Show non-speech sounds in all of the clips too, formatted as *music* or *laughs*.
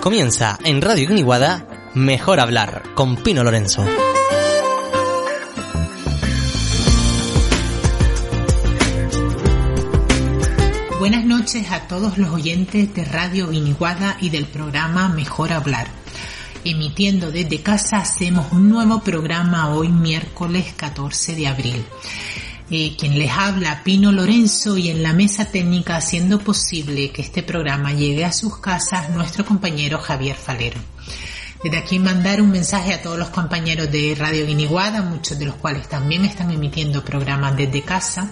Comienza en Radio Guiniguada Mejor Hablar con Pino Lorenzo. Buenas noches a todos los oyentes de Radio Guiniguada y del programa Mejor Hablar. Emitiendo desde casa hacemos un nuevo programa hoy miércoles 14 de abril. Eh, quien les habla, Pino Lorenzo, y en la mesa técnica haciendo posible que este programa llegue a sus casas, nuestro compañero Javier Falero. Desde aquí mandar un mensaje a todos los compañeros de Radio Guiniguada, muchos de los cuales también están emitiendo programas desde casa,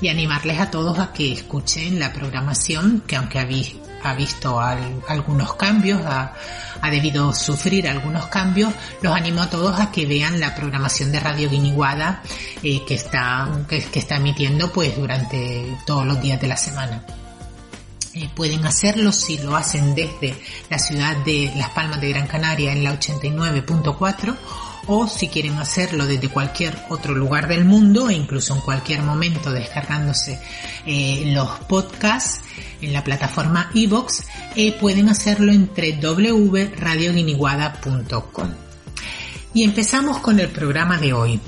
y animarles a todos a que escuchen la programación, que aunque ha visto algunos cambios, ha, debido sufrir algunos cambios, los animo a todos a que vean la programación de Radio Guiniguada eh, que, está, que, está emitiendo pues durante todos los días de la semana. Eh, pueden hacerlo si lo hacen desde la ciudad de Las Palmas de Gran Canaria en la 89.4 o si quieren hacerlo desde cualquier otro lugar del mundo e incluso en cualquier momento descargándose eh, los podcasts en la plataforma iBox, eh, pueden hacerlo entre www.radioguiniguada.com. Y empezamos con el programa de hoy.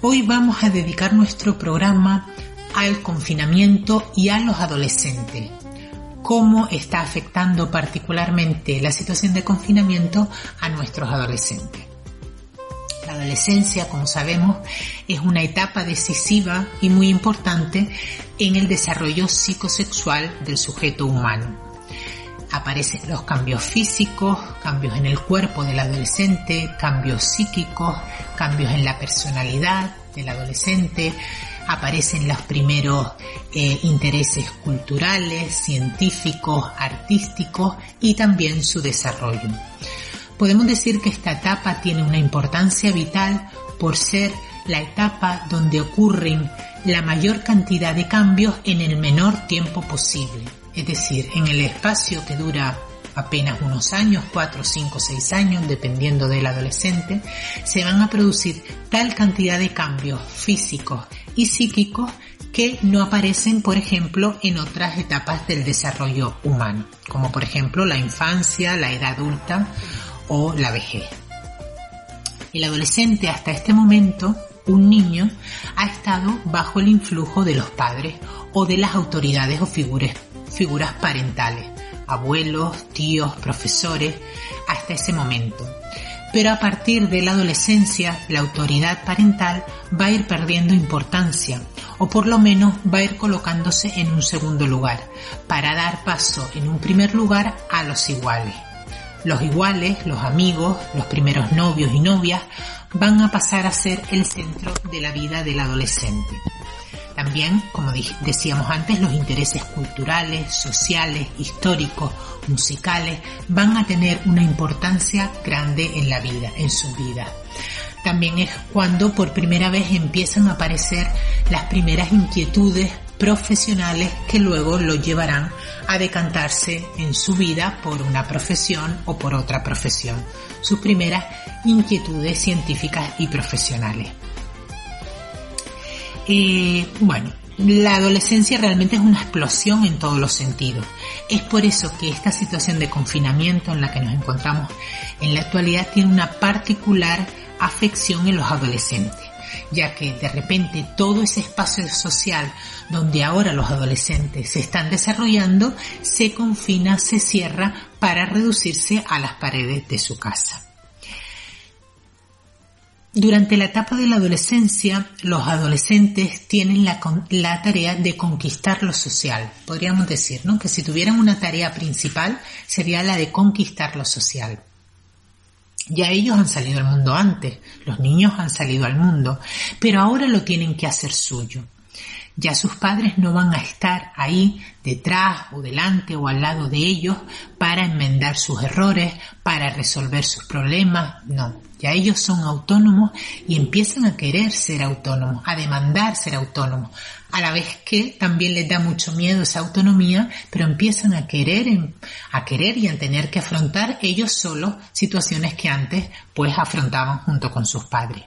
Hoy vamos a dedicar nuestro programa al confinamiento y a los adolescentes. Cómo está afectando particularmente la situación de confinamiento a nuestros adolescentes. La adolescencia, como sabemos, es una etapa decisiva y muy importante en el desarrollo psicosexual del sujeto humano. Aparecen los cambios físicos, cambios en el cuerpo del adolescente, cambios psíquicos, cambios en la personalidad del adolescente, aparecen los primeros eh, intereses culturales, científicos, artísticos y también su desarrollo podemos decir que esta etapa tiene una importancia vital por ser la etapa donde ocurren la mayor cantidad de cambios en el menor tiempo posible. Es decir, en el espacio que dura apenas unos años, 4, 5, 6 años, dependiendo del adolescente, se van a producir tal cantidad de cambios físicos y psíquicos que no aparecen, por ejemplo, en otras etapas del desarrollo humano, como por ejemplo la infancia, la edad adulta o la vejez. El adolescente hasta este momento, un niño, ha estado bajo el influjo de los padres o de las autoridades o figuras, figuras parentales, abuelos, tíos, profesores, hasta ese momento. Pero a partir de la adolescencia, la autoridad parental va a ir perdiendo importancia, o por lo menos va a ir colocándose en un segundo lugar, para dar paso en un primer lugar a los iguales. Los iguales, los amigos, los primeros novios y novias van a pasar a ser el centro de la vida del adolescente. También, como decíamos antes, los intereses culturales, sociales, históricos, musicales van a tener una importancia grande en la vida, en su vida. También es cuando por primera vez empiezan a aparecer las primeras inquietudes profesionales que luego lo llevarán a decantarse en su vida por una profesión o por otra profesión, sus primeras inquietudes científicas y profesionales. Eh, bueno, la adolescencia realmente es una explosión en todos los sentidos. Es por eso que esta situación de confinamiento en la que nos encontramos en la actualidad tiene una particular afección en los adolescentes ya que de repente todo ese espacio social donde ahora los adolescentes se están desarrollando se confina, se cierra para reducirse a las paredes de su casa. Durante la etapa de la adolescencia, los adolescentes tienen la, la, tarea de conquistar lo social. Podríamos decir, ¿no? Que si tuvieran una tarea principal sería la de conquistar lo social. Ya ellos han salido al mundo antes, los niños han salido al mundo, pero ahora lo tienen que hacer suyo. Ya sus padres no van a estar ahí detrás o delante o al lado de ellos para enmendar sus errores, para resolver sus problemas, no. Ya ellos son autónomos y empiezan a querer ser autónomos, a demandar ser autónomos, a la vez que también les da mucho miedo esa autonomía, pero empiezan a querer, a querer y a tener que afrontar ellos solos situaciones que antes pues afrontaban junto con sus padres.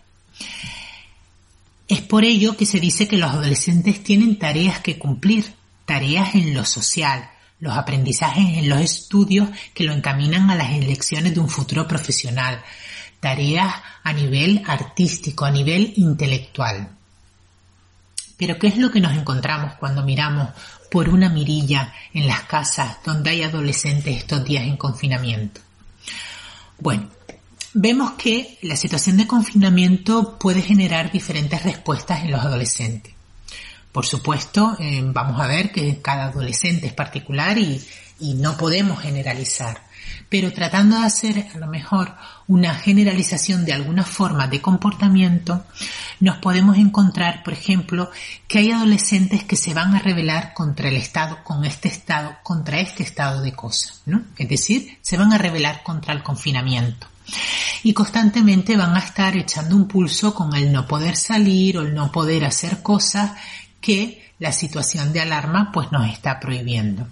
Es por ello que se dice que los adolescentes tienen tareas que cumplir, tareas en lo social, los aprendizajes en los estudios que lo encaminan a las elecciones de un futuro profesional, tareas a nivel artístico, a nivel intelectual. Pero ¿qué es lo que nos encontramos cuando miramos por una mirilla en las casas donde hay adolescentes estos días en confinamiento? Bueno, vemos que la situación de confinamiento puede generar diferentes respuestas en los adolescentes. Por supuesto, eh, vamos a ver que cada adolescente es particular y, y no podemos generalizar pero tratando de hacer a lo mejor una generalización de alguna forma de comportamiento, nos podemos encontrar, por ejemplo, que hay adolescentes que se van a rebelar contra el Estado, con este Estado, contra este estado de cosas, ¿no? Es decir, se van a rebelar contra el confinamiento. Y constantemente van a estar echando un pulso con el no poder salir o el no poder hacer cosas que la situación de alarma pues nos está prohibiendo.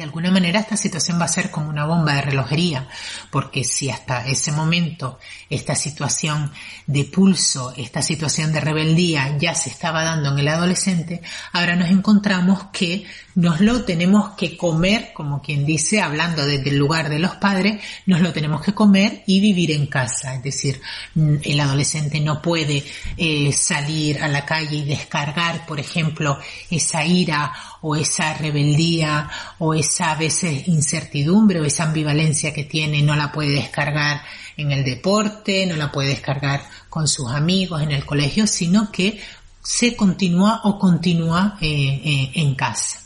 De alguna manera esta situación va a ser como una bomba de relojería, porque si hasta ese momento esta situación de pulso, esta situación de rebeldía ya se estaba dando en el adolescente, ahora nos encontramos que nos lo tenemos que comer, como quien dice, hablando desde el lugar de los padres, nos lo tenemos que comer y vivir en casa. Es decir, el adolescente no puede eh, salir a la calle y descargar, por ejemplo, esa ira o esa rebeldía o esa a veces incertidumbre o esa ambivalencia que tiene, no la puede descargar en el deporte, no la puede descargar con sus amigos en el colegio, sino que se continúa o continúa eh, eh, en casa.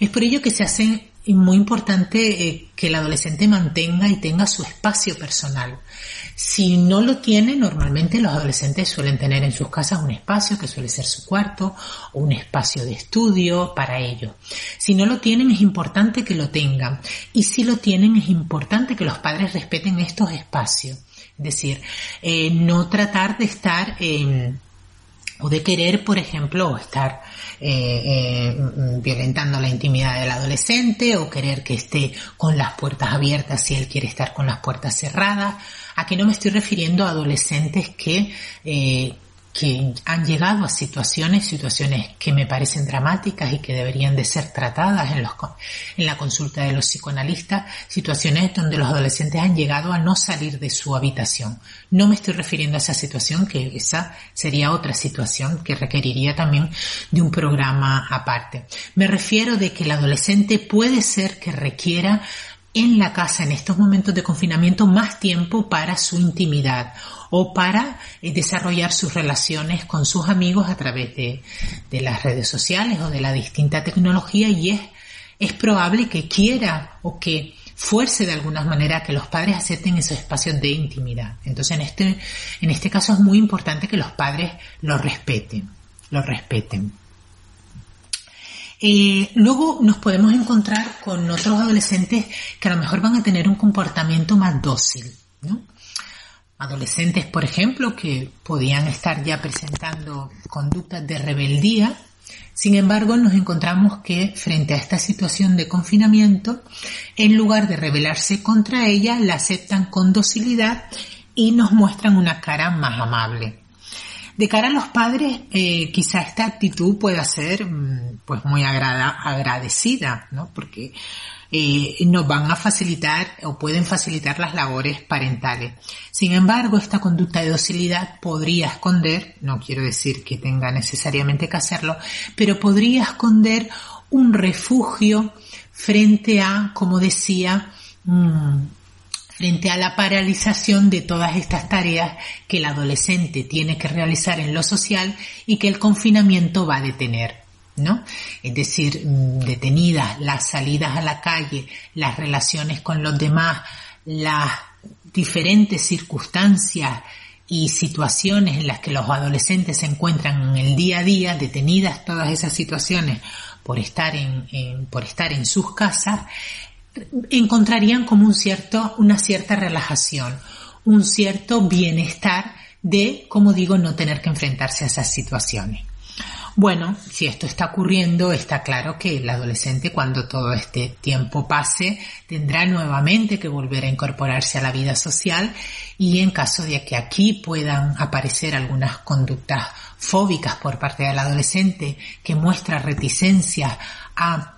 Es por ello que se hace muy importante eh, que el adolescente mantenga y tenga su espacio personal. Si no lo tiene, normalmente los adolescentes suelen tener en sus casas un espacio que suele ser su cuarto o un espacio de estudio para ello. Si no lo tienen, es importante que lo tengan. Y si lo tienen, es importante que los padres respeten estos espacios. Es decir, eh, no tratar de estar o de querer, por ejemplo, estar eh, eh, violentando la intimidad del adolescente o querer que esté con las puertas abiertas si él quiere estar con las puertas cerradas. Aquí no me estoy refiriendo a adolescentes que eh, que han llegado a situaciones, situaciones que me parecen dramáticas y que deberían de ser tratadas en, los, en la consulta de los psicoanalistas, situaciones donde los adolescentes han llegado a no salir de su habitación. No me estoy refiriendo a esa situación, que esa sería otra situación que requeriría también de un programa aparte. Me refiero de que el adolescente puede ser que requiera en la casa en estos momentos de confinamiento más tiempo para su intimidad o para eh, desarrollar sus relaciones con sus amigos a través de, las redes sociales o de la distinta tecnología y es, es probable que quiera o que fuerce de alguna manera que los padres acepten esos espacios de intimidad. Entonces en este, en este caso es muy importante que los padres lo respeten, lo respeten. Eh, luego nos podemos encontrar con otros adolescentes que a lo mejor van a tener un comportamiento más dócil. Adolescentes, por ejemplo, que podían estar ya presentando conductas de rebeldía. Sin embargo, nos encontramos que frente a esta situación de confinamiento, en lugar de rebelarse contra ella, la aceptan con docilidad y nos muestran una cara más amable. De cara a los padres, eh, quizá esta actitud pueda ser mm, pues muy agradecida, ¿no? Porque eh, nos van a facilitar o pueden facilitar las labores parentales. Sin embargo, esta conducta de docilidad podría esconder, no quiero decir que tenga necesariamente que hacerlo, pero podría esconder un refugio frente a, como decía, mm, frente a la paralización de todas estas tareas que el adolescente tiene que realizar en lo social y que el confinamiento va a detener. ¿No? Es decir, mm, detenidas las salidas a la calle, las relaciones con los demás, las diferentes circunstancias y situaciones en las que los adolescentes se encuentran en el día a día, detenidas todas esas situaciones por estar en, por estar en sus casas, encontrarían como un cierto, una cierta relajación, un cierto bienestar de, como digo, no tener que enfrentarse a esas situaciones. Bueno, si esto está ocurriendo, está claro que el adolescente cuando todo este tiempo pase tendrá nuevamente que volver a incorporarse a la vida social y en caso de que aquí puedan aparecer algunas conductas fóbicas por parte del adolescente que muestra reticencia a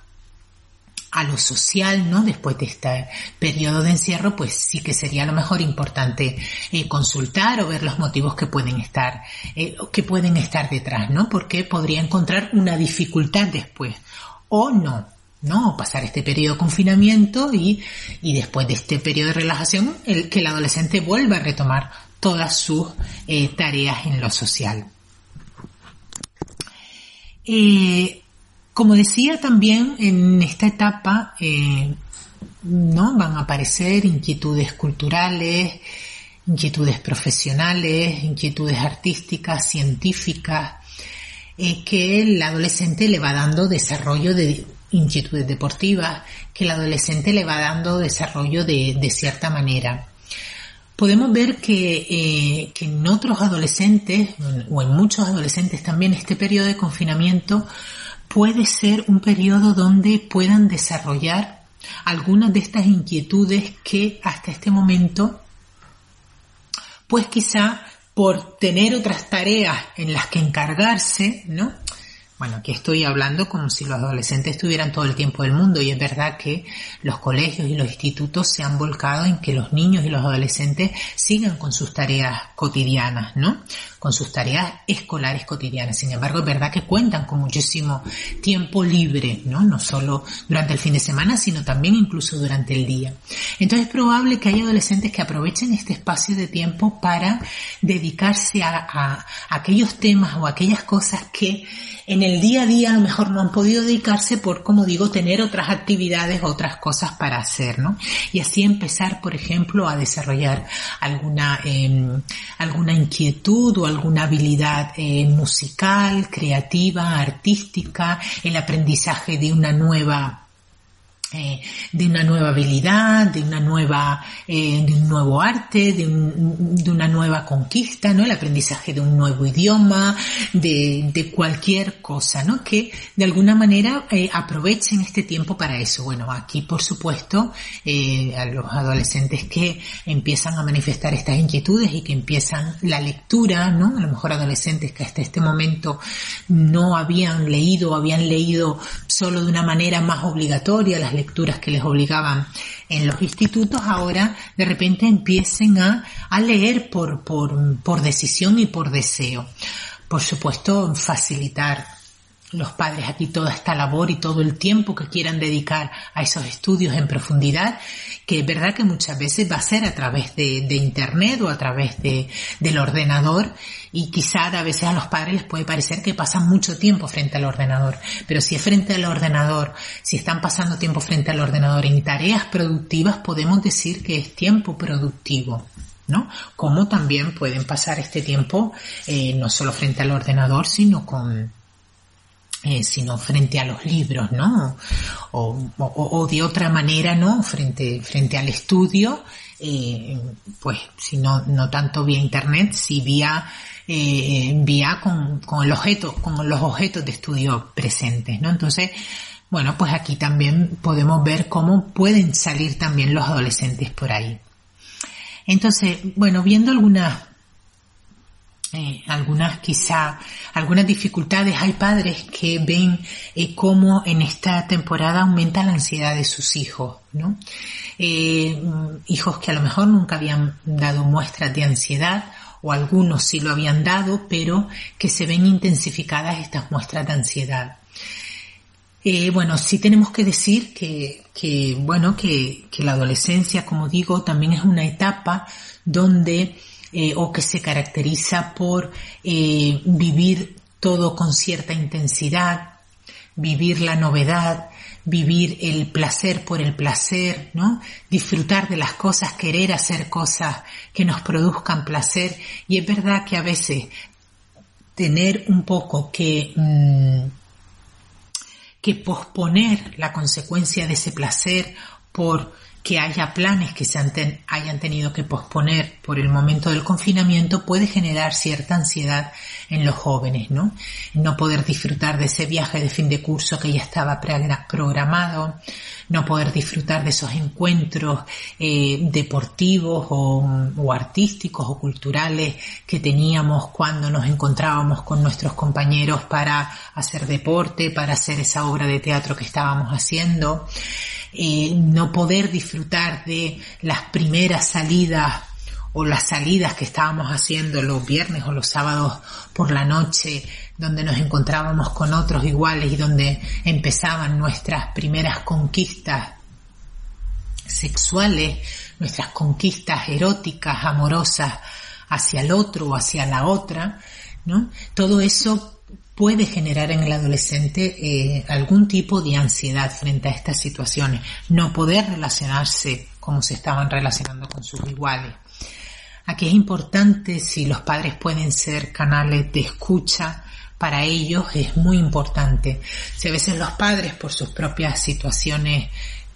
a lo social, ¿no? Después de este periodo de encierro, pues sí que sería a lo mejor importante eh, consultar o ver los motivos que pueden estar, eh, que pueden estar detrás, ¿no? Porque podría encontrar una dificultad después o no, ¿no? Pasar este periodo de confinamiento y, y después de este periodo de relajación, el, que el adolescente vuelva a retomar todas sus eh, tareas en lo social. Como decía también en esta etapa, eh, ¿no? Van a aparecer inquietudes culturales, inquietudes profesionales, inquietudes artísticas, científicas, eh, que el adolescente le va dando desarrollo de inquietudes deportivas, que el adolescente le va dando desarrollo de, cierta manera. Podemos ver que, eh, que en otros adolescentes, o en muchos adolescentes también, este periodo de confinamiento puede ser un periodo donde puedan desarrollar algunas de estas inquietudes que hasta este momento, pues quizá por tener otras tareas en las que encargarse, ¿no? Bueno, aquí estoy hablando como si los adolescentes estuvieran todo el tiempo del mundo y es verdad que los colegios y los institutos se han volcado en que los niños y los adolescentes sigan con sus tareas cotidianas, ¿no? Con sus tareas escolares cotidianas. Sin embargo, es verdad que cuentan con muchísimo tiempo libre, ¿no? No solo durante el fin de semana, sino también incluso durante el día. Entonces es probable que haya adolescentes que aprovechen este espacio de tiempo para dedicarse a, a aquellos temas o aquellas cosas que en el día a día a lo mejor no han podido dedicarse por, como digo, tener otras actividades, otras cosas para hacer, ¿no? Y así empezar, por ejemplo, a desarrollar alguna, em, alguna inquietud o alguna habilidad eh, musical, creativa, artística, el aprendizaje de una nueva eh, de una nueva habilidad, de una nueva, eh, de un nuevo arte, de, de, una nueva conquista, ¿no? El aprendizaje de un nuevo idioma, de, de cualquier cosa, ¿no? Que de alguna manera eh, aprovechen este tiempo para eso. Bueno, aquí por supuesto a los adolescentes que empiezan a manifestar estas inquietudes y que empiezan la lectura, ¿no? A lo mejor adolescentes que hasta este momento no habían leído, habían leído solo de una manera más obligatoria las lecturas que les obligaban en los institutos, ahora de repente empiecen a, a leer por, por, por decisión y por deseo. Por supuesto, facilitar los padres aquí toda esta labor y todo el tiempo que quieran dedicar a esos estudios en profundidad, que es verdad que muchas veces va a ser a través de, internet o a través de, del ordenador y quizá a veces a los padres les puede parecer que pasan mucho tiempo frente al ordenador, pero si es frente al ordenador, si están pasando tiempo frente al ordenador en tareas productivas, podemos decir que es tiempo productivo. ¿no? Como también pueden pasar este tiempo eh, no solo frente al ordenador, sino con, eh, sino frente a los libros, ¿no? O, o, de otra manera, ¿no? Frente, frente al estudio, eh, pues si no, no tanto vía internet, si vía, eh, vía con, con con los objetos de estudio presentes, ¿no? Entonces, bueno, pues aquí también podemos ver cómo pueden salir también los adolescentes por ahí. Entonces, bueno, viendo algunas eh, algunas quizá, algunas dificultades. Hay padres que ven eh, cómo en esta temporada aumenta la ansiedad de sus hijos. Eh, hijos que a lo mejor nunca habían dado muestras de ansiedad o algunos sí lo habían dado, pero que se ven intensificadas estas muestras de ansiedad. bueno, sí tenemos que decir que, bueno, que la adolescencia, como digo, también es una etapa donde eh, o que se caracteriza por eh, vivir todo con cierta intensidad, vivir la novedad, vivir el placer por el placer, ¿no? Disfrutar de las cosas, querer hacer cosas que nos produzcan placer. Y es verdad que a veces tener un poco que, mm, que posponer la consecuencia de ese placer por que haya planes que se hayan tenido que posponer por el momento del confinamiento puede generar cierta ansiedad en los jóvenes, ¿no? No poder disfrutar de ese viaje de fin de curso que ya estaba programado, no poder disfrutar de esos encuentros eh, deportivos o, o artísticos o culturales que teníamos cuando nos encontrábamos con nuestros compañeros para hacer deporte, para hacer esa obra de teatro que estábamos haciendo. Eh, no poder disfrutar de las primeras salidas o las salidas que estábamos haciendo los viernes o los sábados por la noche, donde nos encontrábamos con otros iguales y donde empezaban nuestras primeras conquistas sexuales, nuestras conquistas eróticas, amorosas hacia el otro o hacia la otra, ¿no? Todo eso puede generar en el adolescente eh, algún tipo de ansiedad frente a estas situaciones, no poder relacionarse como se estaban relacionando con sus iguales. Aquí es importante si los padres pueden ser canales de escucha para ellos es muy importante. Si a veces los padres por sus propias situaciones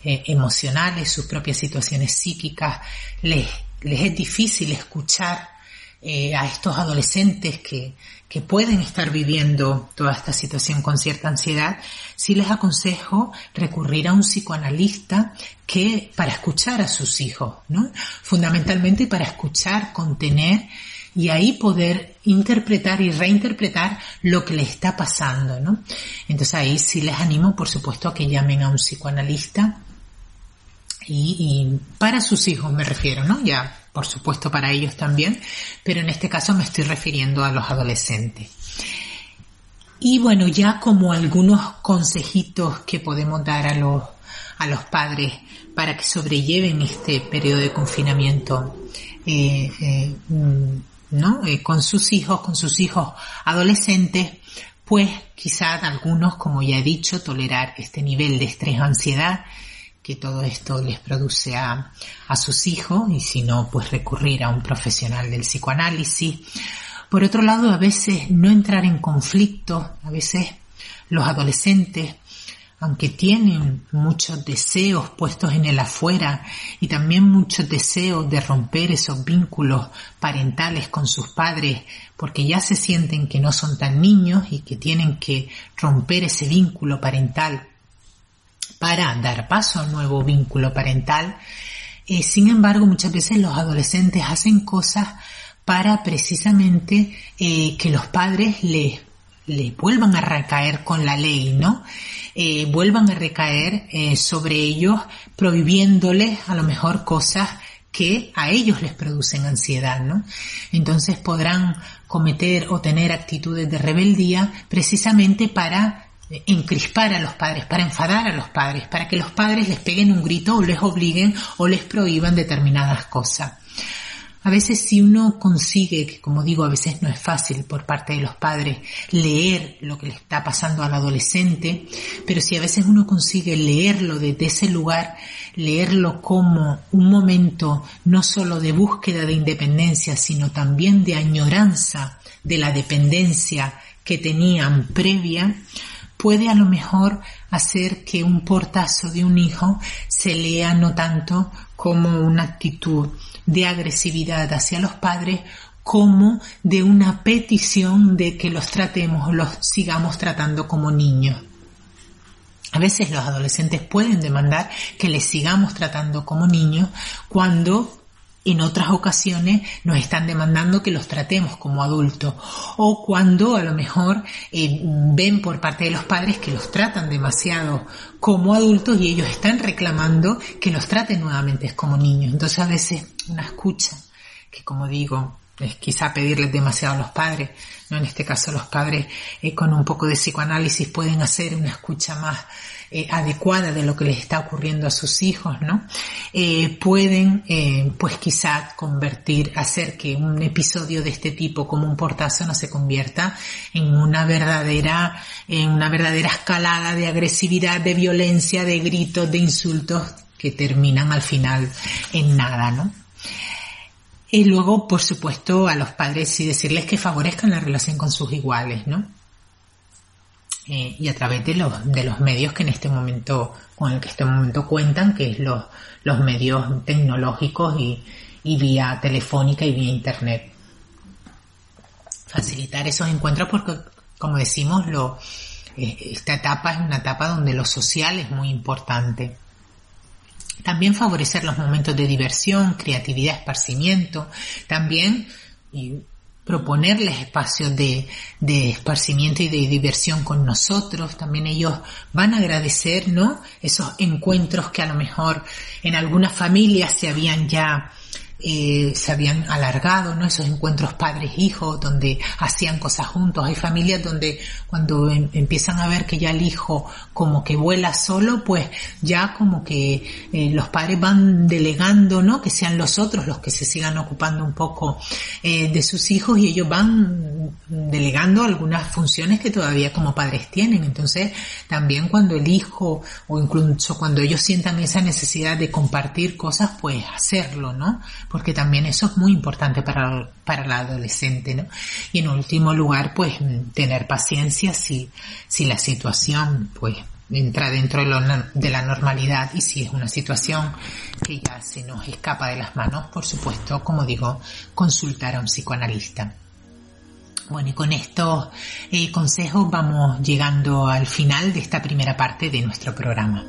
eh, emocionales, sus propias situaciones psíquicas, les, les es difícil escuchar eh, a estos adolescentes que, que pueden estar viviendo toda esta situación con cierta ansiedad, sí les aconsejo recurrir a un psicoanalista que para escuchar a sus hijos, ¿no? Fundamentalmente para escuchar, contener y ahí poder interpretar y reinterpretar lo que les está pasando, ¿no? Entonces ahí sí les animo, por supuesto, a que llamen a un psicoanalista y, y para sus hijos me refiero, ¿no? Ya por supuesto para ellos también, pero en este caso me estoy refiriendo a los adolescentes. Y bueno, ya como algunos consejitos que podemos dar a los, a los padres para que sobrelleven este periodo de confinamiento, eh, eh, ¿no? Eh, con sus hijos, con sus hijos adolescentes, pues quizás algunos, como ya he dicho, tolerar este nivel de estrés o ansiedad que todo esto les produce a, a sus hijos y si no, pues recurrir a un profesional del psicoanálisis. Por otro lado, a veces no entrar en conflicto, a veces los adolescentes, aunque tienen muchos deseos puestos en el afuera y también muchos deseos de romper esos vínculos parentales con sus padres, porque ya se sienten que no son tan niños y que tienen que romper ese vínculo parental para dar paso al nuevo vínculo parental. Eh, sin embargo, muchas veces los adolescentes hacen cosas para precisamente eh, que los padres les, les vuelvan a recaer con la ley, ¿no? Eh, vuelvan a recaer sobre ellos prohibiéndoles a lo mejor cosas que a ellos les producen ansiedad, ¿no? Entonces podrán cometer o tener actitudes de rebeldía precisamente para encrispar a los padres, para enfadar a los padres, para que los padres les peguen un grito o les obliguen o les prohíban determinadas cosas. A veces si uno consigue, que como digo, a veces no es fácil por parte de los padres leer lo que le está pasando al adolescente, pero si a veces uno consigue leerlo desde ese lugar, leerlo como un momento no solo de búsqueda de independencia, sino también de añoranza de la dependencia que tenían previa, puede a lo mejor hacer que un portazo de un hijo se lea no tanto como una actitud de agresividad hacia los padres como de una petición de que los tratemos o los sigamos tratando como niños. A veces los adolescentes pueden demandar que les sigamos tratando como niños cuando en otras ocasiones nos están demandando que los tratemos como adultos o cuando a lo mejor eh, ven por parte de los padres que los tratan demasiado como adultos y ellos están reclamando que los traten nuevamente como niños. Entonces a veces una escucha que como digo es quizá pedirles demasiado a los padres, ¿no? En este caso los padres eh, con un poco de psicoanálisis pueden hacer una escucha más eh, adecuada de lo que les está ocurriendo a sus hijos, ¿no? Eh, pueden, eh, pues quizá convertir, hacer que un episodio de este tipo como un portazo no se convierta en una verdadera, en una verdadera escalada de agresividad, de violencia, de gritos, de insultos que terminan al final en nada, ¿no? Y luego, por supuesto, a los padres y decirles que favorezcan la relación con sus iguales, ¿no? Eh, y a través de los, de los medios que en este momento, con el que este momento cuentan, que es los, los medios tecnológicos y, y vía telefónica y vía internet. Facilitar esos encuentros porque, como decimos, lo, eh, esta etapa es una etapa donde lo social es muy importante. También favorecer los momentos de diversión, creatividad, esparcimiento. También, proponerles espacios de, de, esparcimiento y de diversión con nosotros. También ellos van a agradecer, ¿no? Esos encuentros que a lo mejor en algunas familias se habían ya eh, se habían alargado, ¿no? Esos encuentros padres-hijos donde hacían cosas juntos. Hay familias donde cuando em, empiezan a ver que ya el hijo como que vuela solo, pues ya como que eh, los padres van delegando, ¿no? Que sean los otros los que se sigan ocupando un poco eh, de sus hijos y ellos van delegando algunas funciones que todavía como padres tienen. Entonces, también cuando el hijo o incluso cuando ellos sientan esa necesidad de compartir cosas, pues hacerlo, ¿no? Porque también eso es muy importante para, para la adolescente, ¿no? Y en último lugar, pues tener paciencia si, si la situación, pues, entra dentro de, de la normalidad y si es una situación que ya se nos escapa de las manos, por supuesto, como digo, consultar a un psicoanalista. Bueno, y con estos eh, consejos vamos llegando al final de esta primera parte de nuestro programa.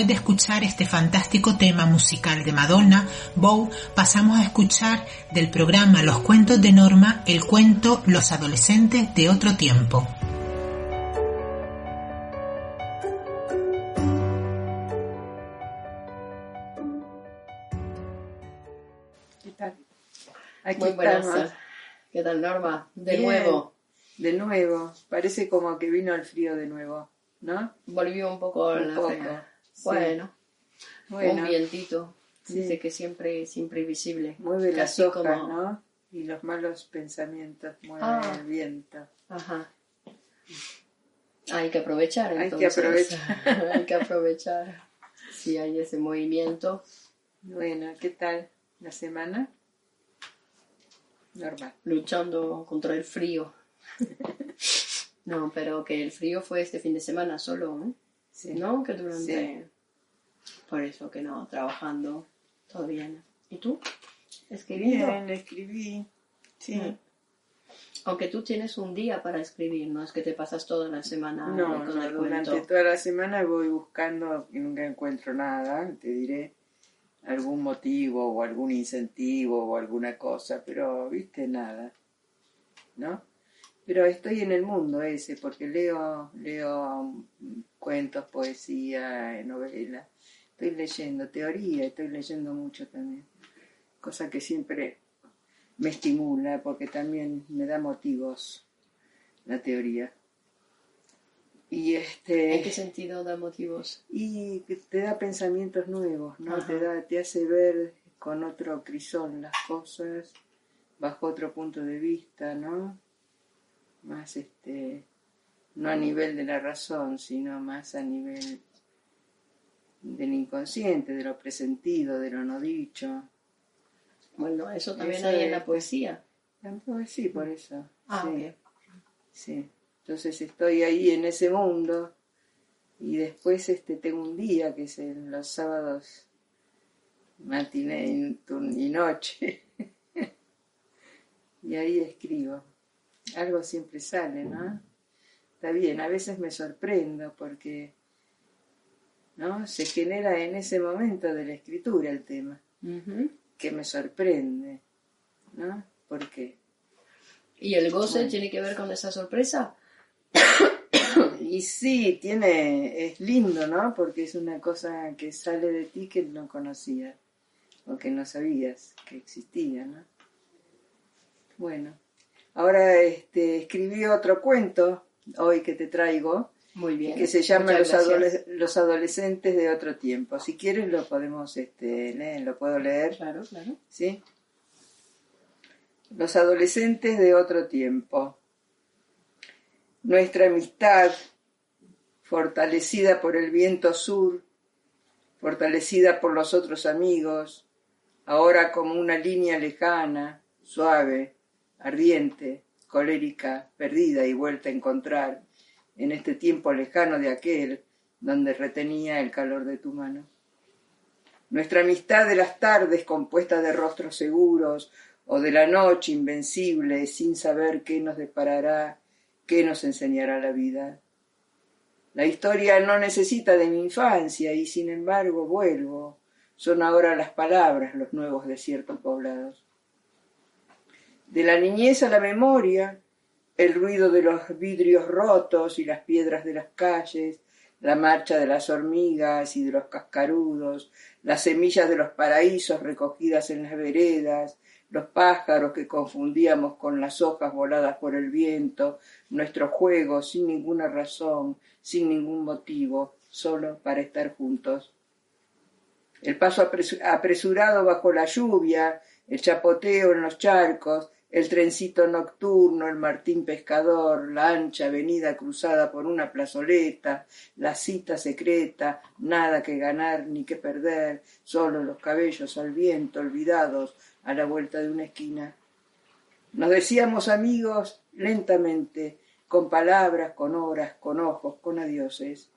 Después de escuchar este fantástico tema musical de Madonna, Bow, pasamos a escuchar del programa Los Cuentos de Norma el cuento Los Adolescentes de Otro Tiempo. ¿Qué tal? Aquí Muy buenas. estamos. ¿Qué tal, Norma? De Bien. nuevo. De nuevo. Parece como que vino el frío de nuevo, ¿no? Volvió un poco Un la poco, fea. Bueno, Bueno, un vientito. Dice que siempre es imprevisible. mueve las Casi hojas, como- ¿no? Y los malos pensamientos mueven Ah. el viento. Ajá. Hay que aprovechar, Hay que entonces. aprovechar. *laughs* hay que aprovechar. Si hay ese movimiento. Bueno, ¿qué tal la semana? Normal. luchando contra el frío. *laughs* No, pero que el frío fue este fin de semana solo, ¿eh? Sí. ¿No? Que durante... Sí. Por eso que no, trabajando, todo bien. ¿Y tú? ¿Escribiendo? Bien, escribí. Sí. Mm. Aunque tú tienes un día para escribir, no es que te pasas toda la semana No, con no, el durante cuento. toda la semana voy buscando y nunca encuentro nada, te diré algún motivo o algún incentivo o alguna cosa, pero viste nada, ¿no? Pero estoy en el mundo ese porque leo, leo cuentos, poesía, novela, estoy leyendo teoría, estoy leyendo mucho también, cosa que siempre me estimula porque también me da motivos la teoría. Y este ¿En qué sentido da motivos? y te da pensamientos nuevos, ¿no? Ajá. Te da, te hace ver con otro crisol las cosas, bajo otro punto de vista, ¿no? Más este, no a nivel de la razón, sino más a nivel del inconsciente, de lo presentido, de lo no dicho. Bueno, eso también Eso hay en la poesía. Pues sí, por eso. Ah, sí. Sí, entonces estoy ahí en ese mundo y después este tengo un día que es en los sábados matiné y noche *laughs* y ahí escribo. Algo siempre sale, ¿no? Está bien, a veces me sorprendo porque ¿no? se genera en ese momento de la escritura el tema, que me sorprende, ¿no? ¿Por qué? ¿Y el goce Bueno. tiene que ver con esa sorpresa? Y sí, tiene, es lindo, ¿no? Porque es una cosa que sale de ti que no conocías o que no sabías que existía, ¿no? Bueno, ahora este, escribí otro cuento hoy que te traigo Muy bien. que se llama los adolescentes de otro tiempo. Si quieres lo podemos este, leer, lo puedo leer. Claro, claro. ¿sí? Los adolescentes de otro tiempo. Nuestra amistad, fortalecida por el viento sur, fortalecida por los otros amigos, ahora como una línea lejana, suave, ardiente, colérica, perdida y vuelta a encontrar en este tiempo lejano de aquel donde retenía el calor de tu mano. Nuestra amistad de las tardes compuesta de rostros seguros o de la noche invencible sin saber qué nos deparará, qué nos enseñará la vida. La historia no necesita de mi infancia y sin embargo vuelvo. Son ahora las palabras los nuevos desiertos poblados. De la niñez a la memoria, el ruido de los vidrios rotos y las piedras de las calles, la marcha de las hormigas y de los cascarudos, las semillas de los paraísos recogidas en las veredas, los pájaros que confundíamos con las hojas voladas por el viento, nuestro juego sin ninguna razón, sin ningún motivo, solo para estar juntos. El paso apresurado bajo la lluvia, el chapoteo en los charcos, el trencito nocturno, el Martín Pescador, la ancha avenida cruzada por una plazoleta, la cita secreta, nada que ganar ni que perder, solo los cabellos al viento, olvidados a la vuelta de una esquina. Nos decíamos amigos lentamente, con palabras, con horas, con ojos, con adioses.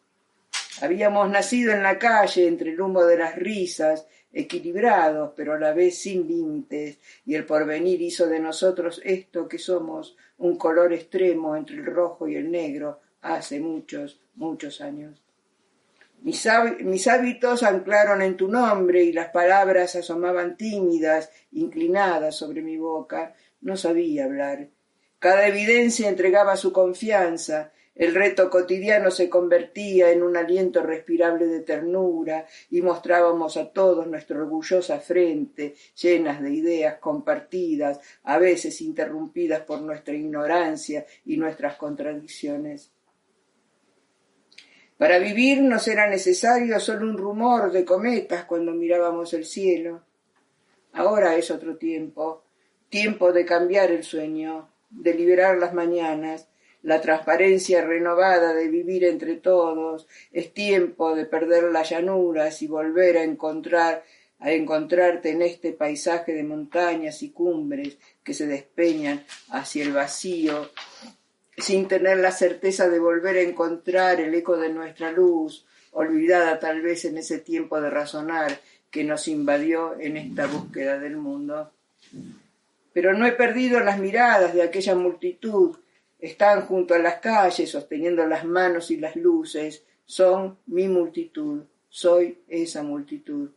Habíamos nacido en la calle entre el humo de las risas, equilibrados, pero a la vez sin límites, y el porvenir hizo de nosotros esto que somos, un color extremo entre el rojo y el negro, hace muchos, muchos años. Mis, hábitos anclaron en tu nombre y las palabras asomaban tímidas, inclinadas sobre mi boca. No sabía hablar. Cada evidencia entregaba su confianza, el reto cotidiano se convertía en un aliento respirable de ternura y mostrábamos a todos nuestra orgullosa frente, llenas de ideas compartidas, a veces interrumpidas por nuestra ignorancia y nuestras contradicciones. Para vivir nos era necesario solo un rumor de cometas cuando mirábamos el cielo. Ahora es otro tiempo, tiempo de cambiar el sueño, de liberar las mañanas, la transparencia renovada de vivir entre todos, es tiempo de perder las llanuras y volver a encontrar a encontrarte en este paisaje de montañas y cumbres que se despeñan hacia el vacío, sin tener la certeza de volver a encontrar el eco de nuestra luz, olvidada tal vez en ese tiempo de razonar que nos invadió en esta búsqueda del mundo. Pero no he perdido las miradas de aquella multitud están junto a las calles sosteniendo las manos y las luces. Son mi multitud. Soy esa multitud.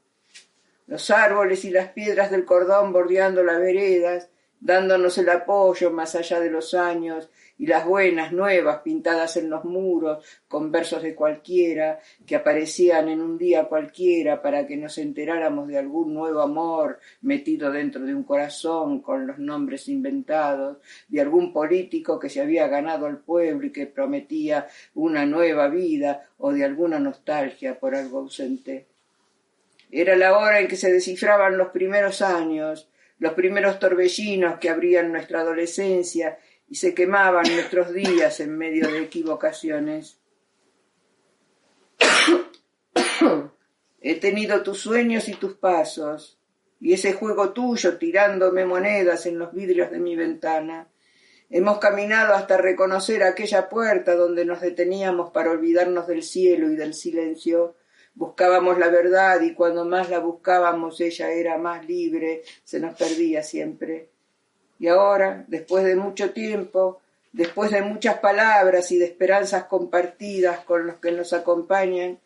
Los árboles y las piedras del cordón bordeando las veredas, dándonos el apoyo más allá de los años, y las buenas nuevas pintadas en los muros con versos de cualquiera que aparecían en un día cualquiera para que nos enteráramos de algún nuevo amor metido dentro de un corazón con los nombres inventados, de algún político que se había ganado al pueblo y que prometía una nueva vida o de alguna nostalgia por algo ausente. Era la hora en que se descifraban los primeros años, los primeros torbellinos que abrían nuestra adolescencia y se quemaban nuestros días en medio de equivocaciones. *coughs* He tenido tus sueños y tus pasos, y ese juego tuyo tirándome monedas en los vidrios de mi ventana. Hemos caminado hasta reconocer aquella puerta donde nos deteníamos para olvidarnos del cielo y del silencio. Buscábamos la verdad y cuando más la buscábamos ella era más libre, se nos perdía siempre. Y ahora, después de mucho tiempo, después de muchas palabras y de esperanzas compartidas con los que nos acompañan,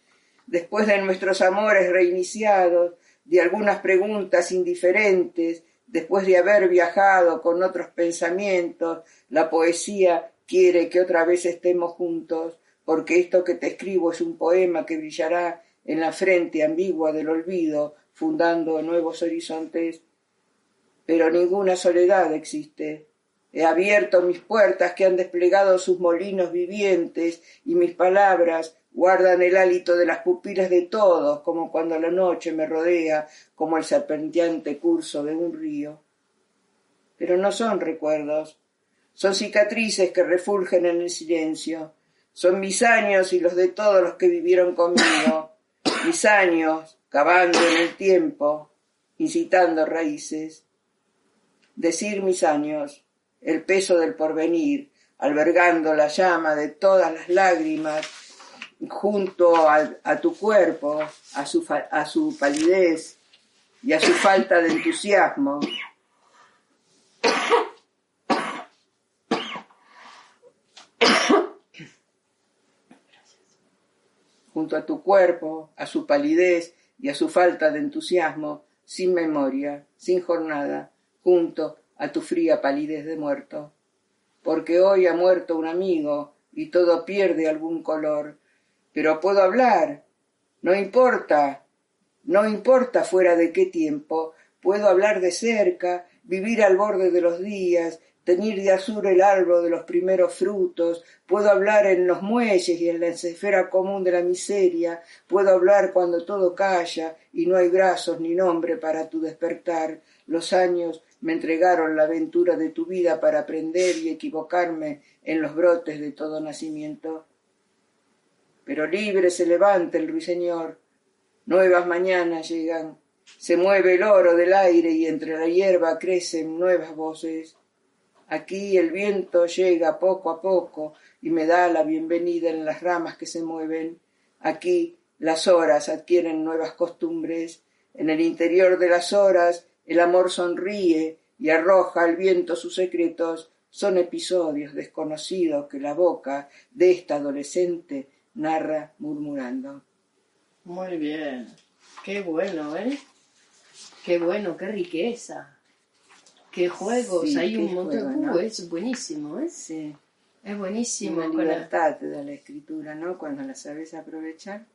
después de nuestros amores reiniciados, de algunas preguntas indiferentes, después de haber viajado con otros pensamientos, la poesía quiere que otra vez estemos juntos, porque esto que te escribo es un poema que brillará en la frente ambigua del olvido, fundando nuevos horizontes pero ninguna soledad existe. He abierto mis puertas que han desplegado sus molinos vivientes y mis palabras guardan el hálito de las pupilas de todos, como cuando la noche me rodea, como el serpenteante curso de un río. Pero no son recuerdos, son cicatrices que refulgen en el silencio, son mis años y los de todos los que vivieron conmigo, mis años cavando en el tiempo, incitando raíces decir mis años, el peso del porvenir, albergando la llama de todas las lágrimas junto a, tu cuerpo, a su, a su palidez y a su falta de entusiasmo. junto a tu cuerpo, a su palidez y a su falta de entusiasmo, sin memoria, sin jornada, junto a tu fría palidez de muerto. porque hoy ha muerto un amigo y todo pierde algún color. Pero puedo hablar, no importa, no importa fuera de qué tiempo, puedo hablar de cerca, vivir al borde de los días, teñir de azul el árbol de los primeros frutos, puedo hablar en los muelles y en la esfera común de la miseria, puedo hablar cuando todo calla y no hay brazos ni nombre para tu despertar. Los años me entregaron la aventura de tu vida para aprender y equivocarme en los brotes de todo nacimiento. Pero libre se levanta el ruiseñor, nuevas mañanas llegan, se mueve el oro del aire y entre la hierba crecen nuevas voces. Aquí el viento llega poco a poco y me da la bienvenida en las ramas que se mueven. Aquí las horas adquieren nuevas costumbres. En el interior de las horas el amor sonríe y arroja al viento sus secretos. Son episodios desconocidos que la boca de esta adolescente narra murmurando. Muy bien. Qué bueno, ¿eh? Qué bueno, qué riqueza. Qué juegos. Sí, Hay un montón. juego, ¿no? Uh, es buenísimo, ¿eh? Sí, Es buenísimo. una la- libertad te da la escritura, ¿no? Cuando la sabes aprovechar.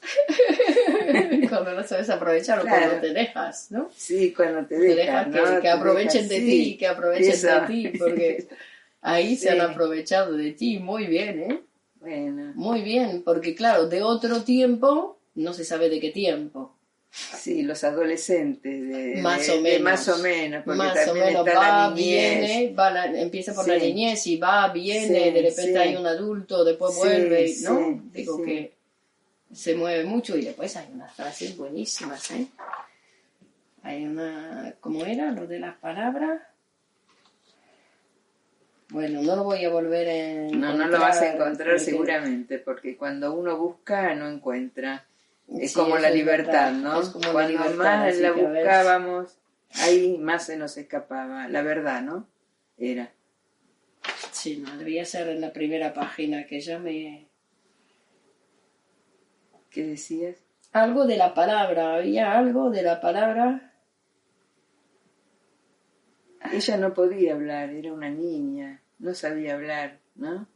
*laughs* cuando no sabes aprovechar o Claro. cuando te dejas, ¿no? Sí, cuando te Te dejas, dejas que, ¿no? que Te aprovechen dejas, de sí. ti, que aprovechen Eso. de ti, porque *laughs* ahí se han Sí. aprovechado de ti. Muy bien, ¿eh? Bueno, Muy bien, porque claro, de otro tiempo, no se sabe de qué tiempo. sí, los adolescentes de, Más de- o de menos. más o menos, porque Más o también menos está va, la niñez. viene, va la- empieza por la Sí. niñez y va, viene, Sí, de repente sí. hay un adulto, después Sí, vuelve, sí, ¿no? Digo sí. que se mueve mucho y después hay unas frases buenísimas, ¿eh? Hay una, ¿cómo era? Lo de las palabras. Bueno, no lo voy a volver a No, no lo vas a encontrar, porque- seguramente, porque cuando uno busca no encuentra. Es Sí, como la libertad, ¿no? como Cuando libertad, más la buscábamos, ahí más se nos escapaba. La verdad, ¿no? Era. Sí, no, debía ser en la primera página que ya me... ¿Qué decías? Algo de la palabra, había algo de la palabra. Ella no podía hablar, era una niña, no sabía hablar, ¿no?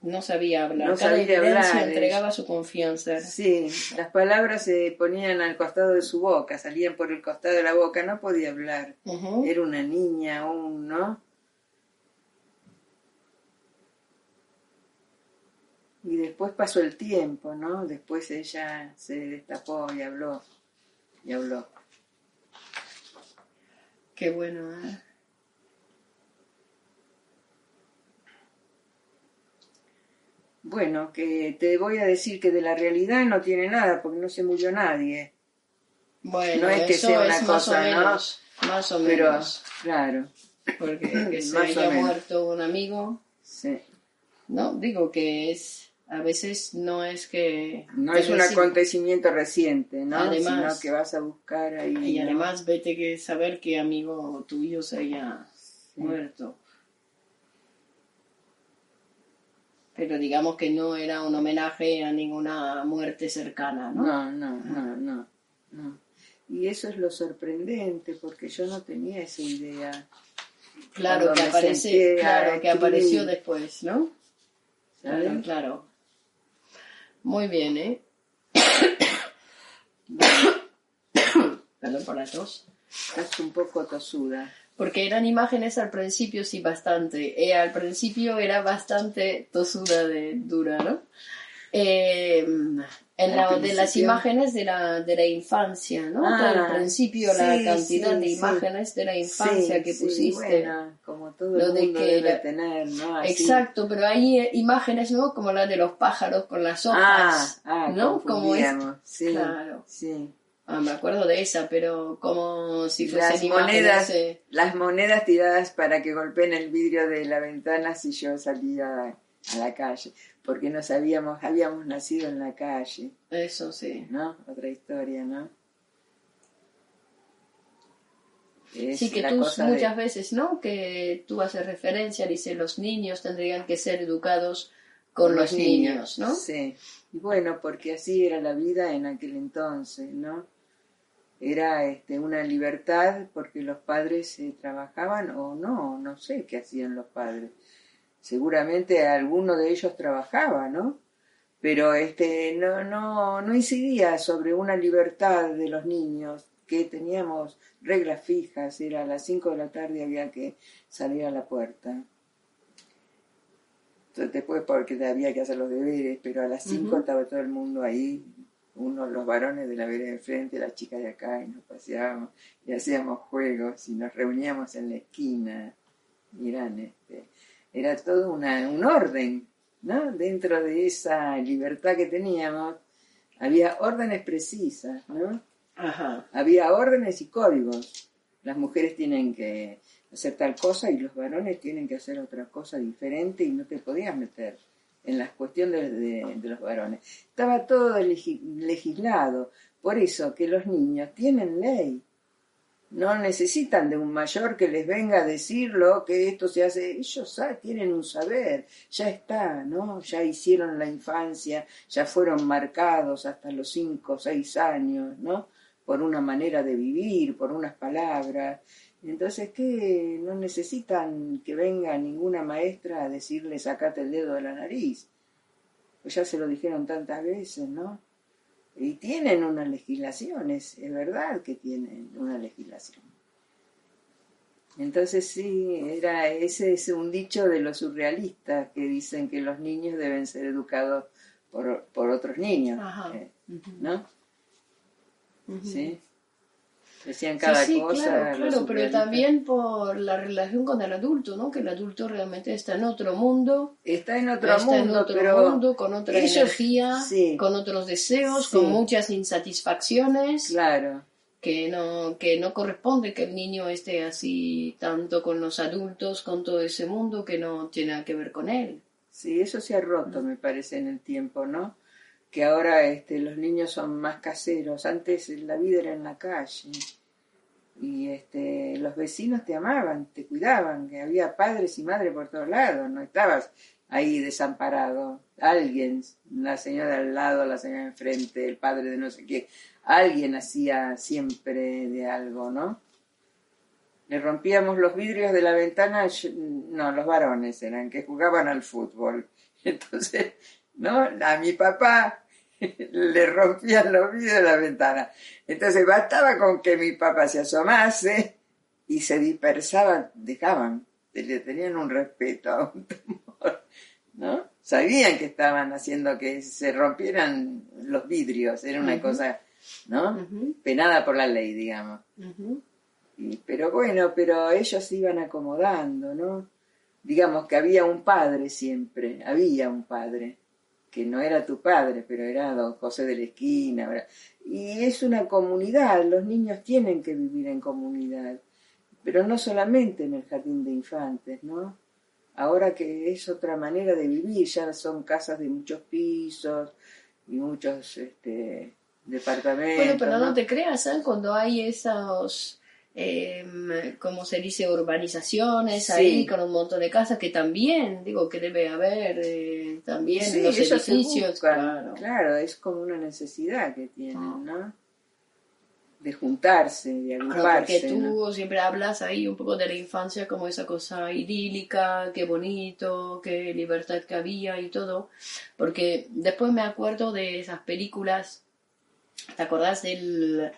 No sabía hablar. No Cada sabía hablar, entregaba su confianza. Sí, las palabras se ponían al costado de su boca, salían por el costado de la boca, no podía hablar. Era una niña aún, ¿no? Y después pasó el tiempo, ¿no? Después ella se destapó y habló, y habló. Qué bueno, ¿eh? Bueno, que te voy a decir que de la realidad no tiene nada, porque no se murió nadie. Bueno, No es que eso sea una es más cosa, o ¿no? menos. Más o Pero, menos. claro, Porque *coughs* que se Más o haya muerto un amigo, sí. no, digo que es. A veces no es que. No es un acontecimiento reciente, ¿no? Además- Sino que vas a buscar ahí. Y ¿no? además, vete que saber qué amigo tuyo se haya muerto. Pero digamos que no era un homenaje a ninguna muerte cercana, ¿no? No, no, no, no, no. Y eso es lo sorprendente, porque yo no tenía esa idea. Claro Cuando que aparece, claro que escribir. apareció después, ¿no? Claro. Muy bien, ¿eh? Perdón por la tos. Estás un poco tosuda. Porque eran imágenes al principio, sí, bastante. Eh, al principio era bastante tosuda de dura, ¿no? Eh, en la, de las imágenes de la, de la infancia, ¿no? Ah, al principio la sí, cantidad sí, de sí. imágenes de la infancia que pusiste. bueno, como todo Lo el de mundo que debe era- tener, ¿no? Así. Exacto, pero hay eh, imágenes, ¿no? Como la de los pájaros con las Ah, hojas, ah, ¿no? Como es, Claro. sí. Ah, me acuerdo de esa, pero como si fuesen Las imágenes, monedas, eh, las monedas tiradas para que golpeen el vidrio de la ventana si yo salía a la calle, porque no sabíamos, habíamos nacido en la calle, eso sí. ¿no? Otra historia, ¿no? Es Sí, que tú de- muchas veces, ¿no? Que tú haces referencia, dice, los niños tendrían que ser educados con los niños, ¿no? Sí. Y bueno, porque así era la vida en aquel entonces, ¿no? Era este, una libertad porque los padres eh, trabajaban o no, no sé qué hacían los padres. Seguramente alguno de ellos trabajaba, ¿no? Pero este no, no, no incidía sobre una libertad de los niños, que teníamos reglas fijas, era a las 5 de la tarde había que salir a la puerta. Entonces, después porque había que hacer los deberes, pero a las 5 Ujú. estaba todo el mundo ahí, uno, los varones de la vereda de frente, las chicas de acá, y nos paseábamos y hacíamos juegos y nos reuníamos en la esquina. Mirán, este, era todo una, un orden, ¿no? Dentro de esa libertad que teníamos, había órdenes precisas, ¿no? Ajá. había órdenes y códigos. Las mujeres tienen que hacer tal cosa y los varones tienen que hacer otra cosa diferente y no te podías meter en las cuestiones de, de los varones. Estaba todo legi- legislado. Por eso que los niños tienen ley. No necesitan de un mayor que les venga a decirlo que esto se hace. Ellos tienen un saber, ya está, ¿no? Ya hicieron la infancia, ya fueron marcados hasta los cinco o seis años, ¿no? Por una manera de vivir, por unas palabras. Entonces, ¿qué? No necesitan que venga ninguna maestra a decirle sacate el dedo de la nariz. Pues ya se lo dijeron tantas veces, ¿no? Y tienen unas legislaciones, es verdad que tienen una legislación. Entonces sí, era ese es un dicho de los surrealistas que dicen que los niños deben ser educados por, por otros niños, Ajá. eh. ¿no? Sí. Decían Sí, cada sí, cosa. claro, claro, pero también por la relación con el adulto, ¿no? Que el adulto realmente está en otro mundo, Está en otro está en mundo, otro pero mundo, con otra ellos- energía, sí. con otros deseos, Sí. con muchas insatisfacciones, claro, que no, que no corresponde que el niño esté así tanto con los adultos, con todo ese mundo que no tiene nada que ver con él. sí, eso se ha roto, me parece, en el tiempo, ¿no? Que ahora este, los niños son más caseros. Antes la vida era en la calle. Y este, los vecinos te amaban, te cuidaban, que había padres y madres por todos lados, no estabas ahí desamparado. Alguien, la señora al lado, la señora enfrente, el padre de no sé qué, alguien hacía siempre de algo, ¿no? Le rompíamos los vidrios de la ventana, no, los varones eran, que jugaban al fútbol. *laughs* Entonces, ¿no? A mi papá *laughs* le rompían los vidrios de la ventana. Entonces bastaba con que mi papá se asomase y se dispersaban, dejaban, le tenían un respeto, un temor, ¿no? Sabían que estaban haciendo que se rompieran los vidrios, era una cosa, ¿no? Penada por la ley, digamos. Y- pero bueno, pero ellos se iban acomodando, ¿no? Digamos que había un padre siempre, había un padre, que no era tu padre, pero era don José de la esquina. ¿verdad? Y es una comunidad, los niños tienen que vivir en comunidad, pero no solamente en el jardín de infantes, ¿no? Ahora que es otra manera de vivir, ya son casas de muchos pisos y muchos este, departamentos. Bueno, pero no ¿no? te creas, ¿eh? Cuando hay esos, eh, ¿cómo se dice? Urbanizaciones Sí. ahí con un montón de casas que también, digo, que debe haber eh, también Sí, los edificios. Claro. claro, es como una necesidad que tienen, Ah. ¿no? De juntarse, de Claro, agruparse. porque tú ¿no? siempre hablas ahí un poco de la infancia como esa cosa idílica, qué bonito, qué libertad que había y todo. Porque después me acuerdo de esas películas, ¿te acordás del,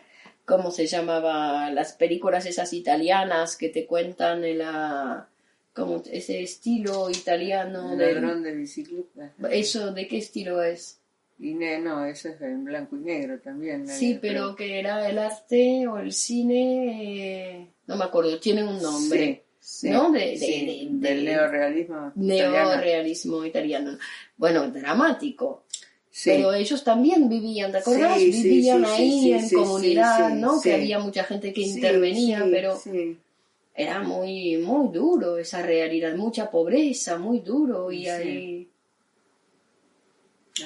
cómo se llamaba, las películas esas italianas que te cuentan la, como ese estilo italiano? Un del- ladrón de bicicleta. ¿Eso de qué estilo es? Y no, eso es en blanco y negro también. Sí, eh, pero que era el arte o el cine, eh, no me acuerdo, tienen un nombre. Sí, sí, ¿no? De- sí, de- del de- neorrealismo. italiano. Neorealismo italiano. Bueno, dramático. Sí, Pero ellos también vivían, ¿te acordás? Sí, vivían ahí en comunidad, ¿no? Que había mucha gente que intervenía, pero era muy, muy duro esa realidad, mucha pobreza, muy duro. Y Sí. ahí,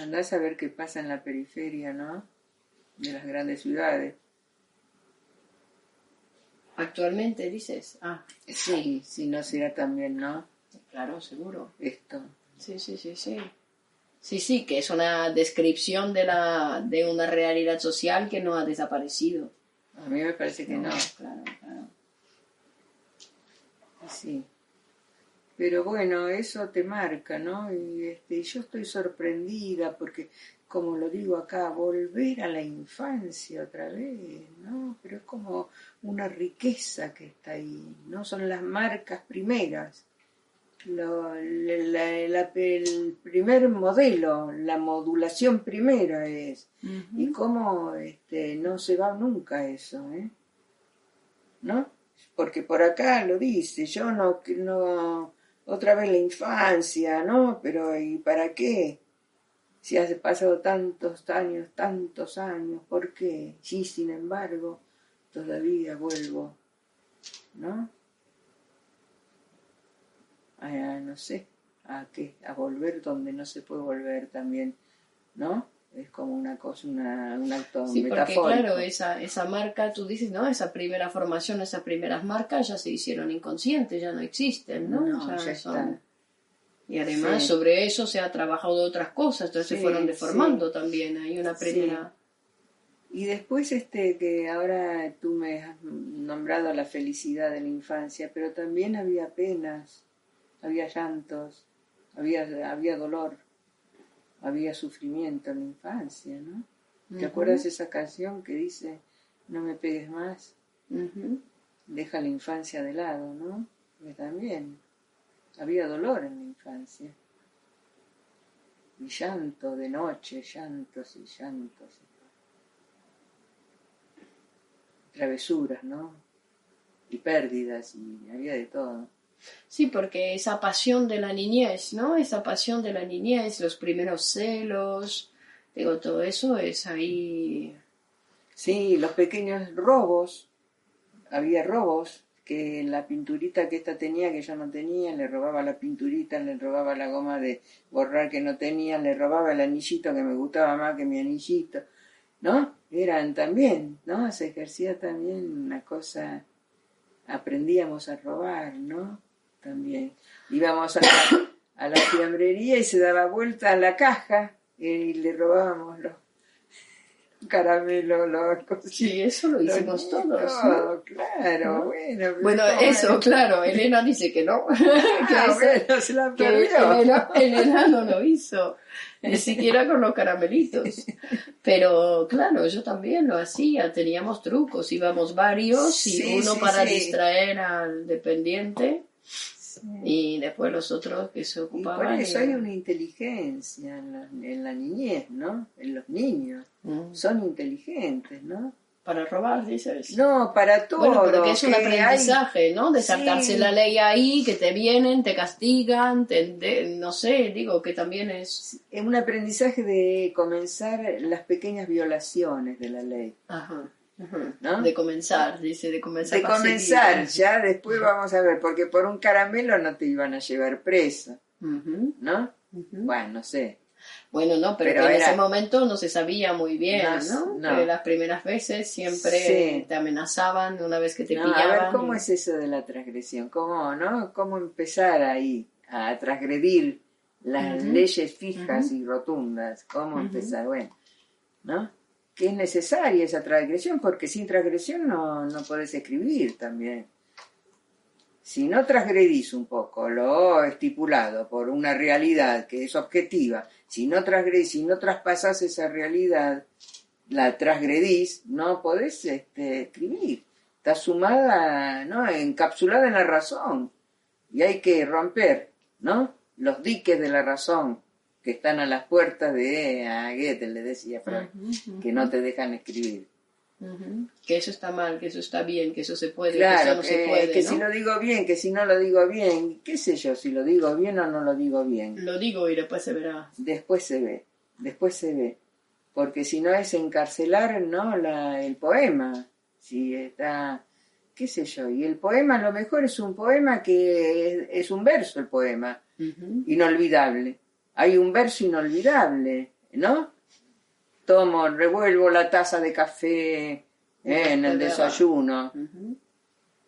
Andás a ver qué pasa en la periferia, ¿no? De las grandes ciudades. actualmente dices, ah, Sí, sí, no será también, ¿no? claro, seguro. Esto. Sí, sí, sí, sí. Sí, sí, que es una descripción de, la, de una realidad social que no ha desaparecido. A mí me parece que no. Claro, claro. Sí. Pero bueno, eso te marca, ¿no? Y este, yo estoy sorprendida porque, como lo digo acá, volver a la infancia otra vez, ¿no? Pero es como una riqueza que está ahí, ¿no? Son las marcas primeras. Lo- la- la- el primer modelo, la modulación primera es. Y cómo este, no se va nunca eso, ¿eh? ¿No? Porque por acá lo dice, yo no, no, otra vez la infancia, ¿no? Pero ¿y para qué? Si hace pasado tantos años, tantos años, ¿por qué? Sí, sin embargo, todavía vuelvo, ¿no? A, no sé, ¿a qué? A volver donde no se puede volver también, ¿no? Es como una cosa, una, un acto Sí, porque claro, esa, esa marca, tú dices, ¿no? Esa primera formación, esas primeras marcas ya se hicieron inconscientes, ya no existen, ¿no? No, O sea, ya son- están. Y además Sí. sobre eso se ha trabajado otras cosas, entonces se fueron deformando sí. también. Hay una primera... Y después este que ahora tú me has nombrado la felicidad de la infancia, pero también había penas, había llantos, había, había dolor, había sufrimiento en la infancia, ¿no? ¿Te acuerdas esa canción que dice no me pegues más, deja la infancia de lado, ¿no? Porque también había dolor en la infancia. Y llanto de noche, llantos y llantos. Travesuras, ¿no? Y pérdidas, y había de todo. Sí, porque esa pasión de la niñez, ¿no? Esa pasión de la niñez, los primeros celos, digo, todo eso es ahí... Sí, los pequeños robos, había robos, que la pinturita que esta tenía, que yo no tenía, le robaba la pinturita, le robaba la goma de borrar que no tenía, le robaba el anillito que me gustaba más que mi anillito, ¿no? Eran también, ¿no? Se ejercía también una cosa, aprendíamos a robar, ¿no? También. Íbamos a la, a la fiambrería y se daba vuelta a la caja y le robábamos los caramelos, los. Sí, eso lo Los hicimos todos, claro, bueno. Bueno, ¿cómo eso, es? claro, Elena dice que no, *laughs* que, Ah, ese- bueno, se la que perdió. Elena, Elena no lo hizo, ni siquiera con los caramelitos. Pero claro, yo también lo hacía, teníamos trucos, íbamos varios y uno sí, para sí. distraer al dependiente y después los otros que se Y por ocupaban. eso y- hay una inteligencia en la, en la niñez, ¿no? En los niños. Mm. Son inteligentes, ¿no? Para robar, dices. No, para todo. Bueno, pero que es un hay- aprendizaje, ¿no? De saltarse Sí. la ley ahí, que te vienen, te castigan, te, de- no sé, digo que también es... es un aprendizaje de comenzar las pequeñas violaciones de la ley. Ajá. ¿No? De comenzar, dice, de comenzar. De comenzar, seguir. ya después vamos a ver, porque por un caramelo no te iban a llevar preso, ¿no? Bueno, no sé. Bueno, no, pero, Pero que en ese momento no se sabía muy bien, No, ¿no? las primeras veces siempre Sí. te amenazaban una vez que te No, a pillaban. ver, ¿cómo y- es eso de la transgresión? ¿Cómo, no? ¿Cómo empezar ahí a transgredir las leyes fijas y rotundas? ¿Cómo empezar? Bueno, ¿no? Que es necesaria esa transgresión, porque sin transgresión no, no podés escribir también. Si no transgredís un poco lo estipulado por una realidad que es objetiva, si no transgredís, si no traspasás esa realidad, la transgredís, no podés este, escribir. Está sumada, ¿no? encapsulada en la razón. Y hay que romper, ¿no? Los diques de la razón que están a las puertas de a Goethe, le decía Ujú, que no te dejan escribir. Que eso está mal, que eso está bien, que eso se puede, que Claro, eso no se eh, puede, que ¿no? si lo digo bien, que si no lo digo bien, qué sé yo, si lo digo bien o no lo digo bien. Lo digo y después se verá. Después se ve, después se ve. Porque si no es encarcelar, ¿no? La, el poema. Si está, qué sé yo. Y el poema a lo mejor es un poema que es, es un verso el poema, inolvidable. Hay un verso inolvidable, ¿no? Tomo, revuelvo la taza de café eh, en el Es desayuno.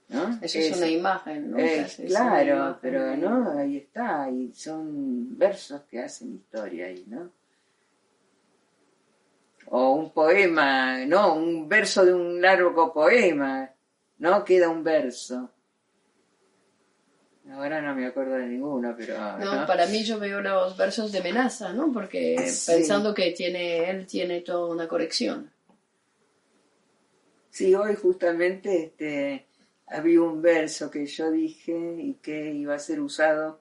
¿no? Eso es, una imagen, ¿no? Eh, es una claro, imagen pero no, ahí está, y son versos que hacen historia ahí, ¿no? O un poema, no, un verso de un largo poema, ¿no? Queda un verso. Ahora no me acuerdo de ninguno, pero... No, para mí yo veo los versos de Menaza, ¿no? Porque Sí. pensando que tiene, él tiene toda una corrección. Sí, hoy justamente este, había un verso que yo dije y que iba a ser usado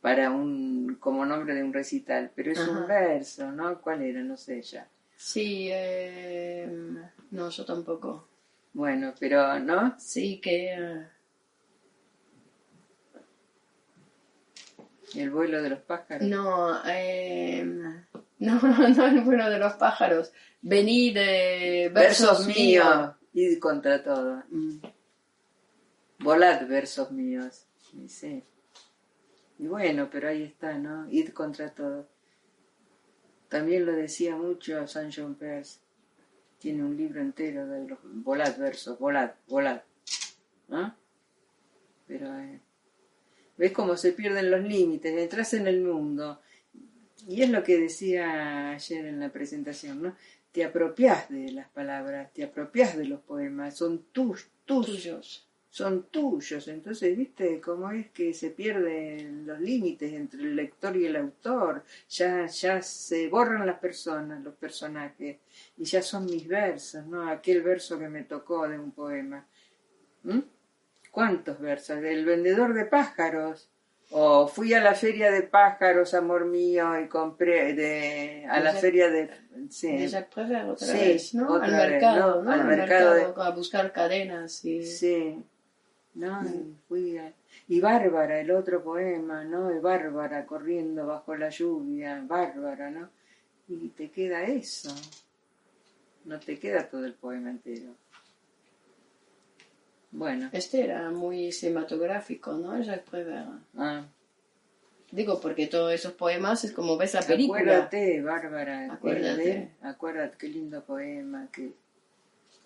para un como nombre de un recital, pero es un verso, ¿no? ¿Cuál era? No sé ya. Sí, eh, no, yo tampoco. Bueno, pero ¿no? Sí, que... El vuelo de los pájaros. No, eh, no, *laughs* no el vuelo de los pájaros. Vení de versos míos. Id contra todo. Mm. Volad versos míos. Y sí. Y bueno, pero ahí está, ¿no? Id contra todo. También lo decía mucho San John Peirce. Tiene un libro entero de los volad versos, volad, volad. ¿No? Pero eh, ves cómo se pierden los límites, entras en el mundo. Y es lo que decía ayer en la presentación, ¿no? Te apropias de las palabras, te apropias de los poemas, son tus, tus, tuyos. son tuyos. Entonces, ¿viste cómo es que se pierden los límites entre el lector y el autor? Ya, ya se borran las personas, los personajes, y ya son mis versos, ¿no? Aquel verso que me tocó de un poema. ¿Mm? ¿Cuántos versos? El vendedor de pájaros. O fui a la feria de pájaros, amor mío, y compré de, a la Jacques- feria de... Sí, De Jacques Prévert otra Sí, vez, ¿no? otra Al vez, mercado, ¿no? ¿no? Al Al mercado mercado, a buscar cadenas y... Sí, ¿no? Y fui a- Y Bárbara, el otro poema, ¿no? Y Bárbara corriendo bajo la lluvia, Bárbara, ¿no? Y te queda eso. No te queda todo el poema entero. Bueno, Este era muy cinematográfico, ¿no? Jacques Prévert. ah, Digo, porque todos esos poemas es como ves la película. acuérdate, Bárbara, Acuérdate. acuérdate, acuérdate, qué lindo poema, que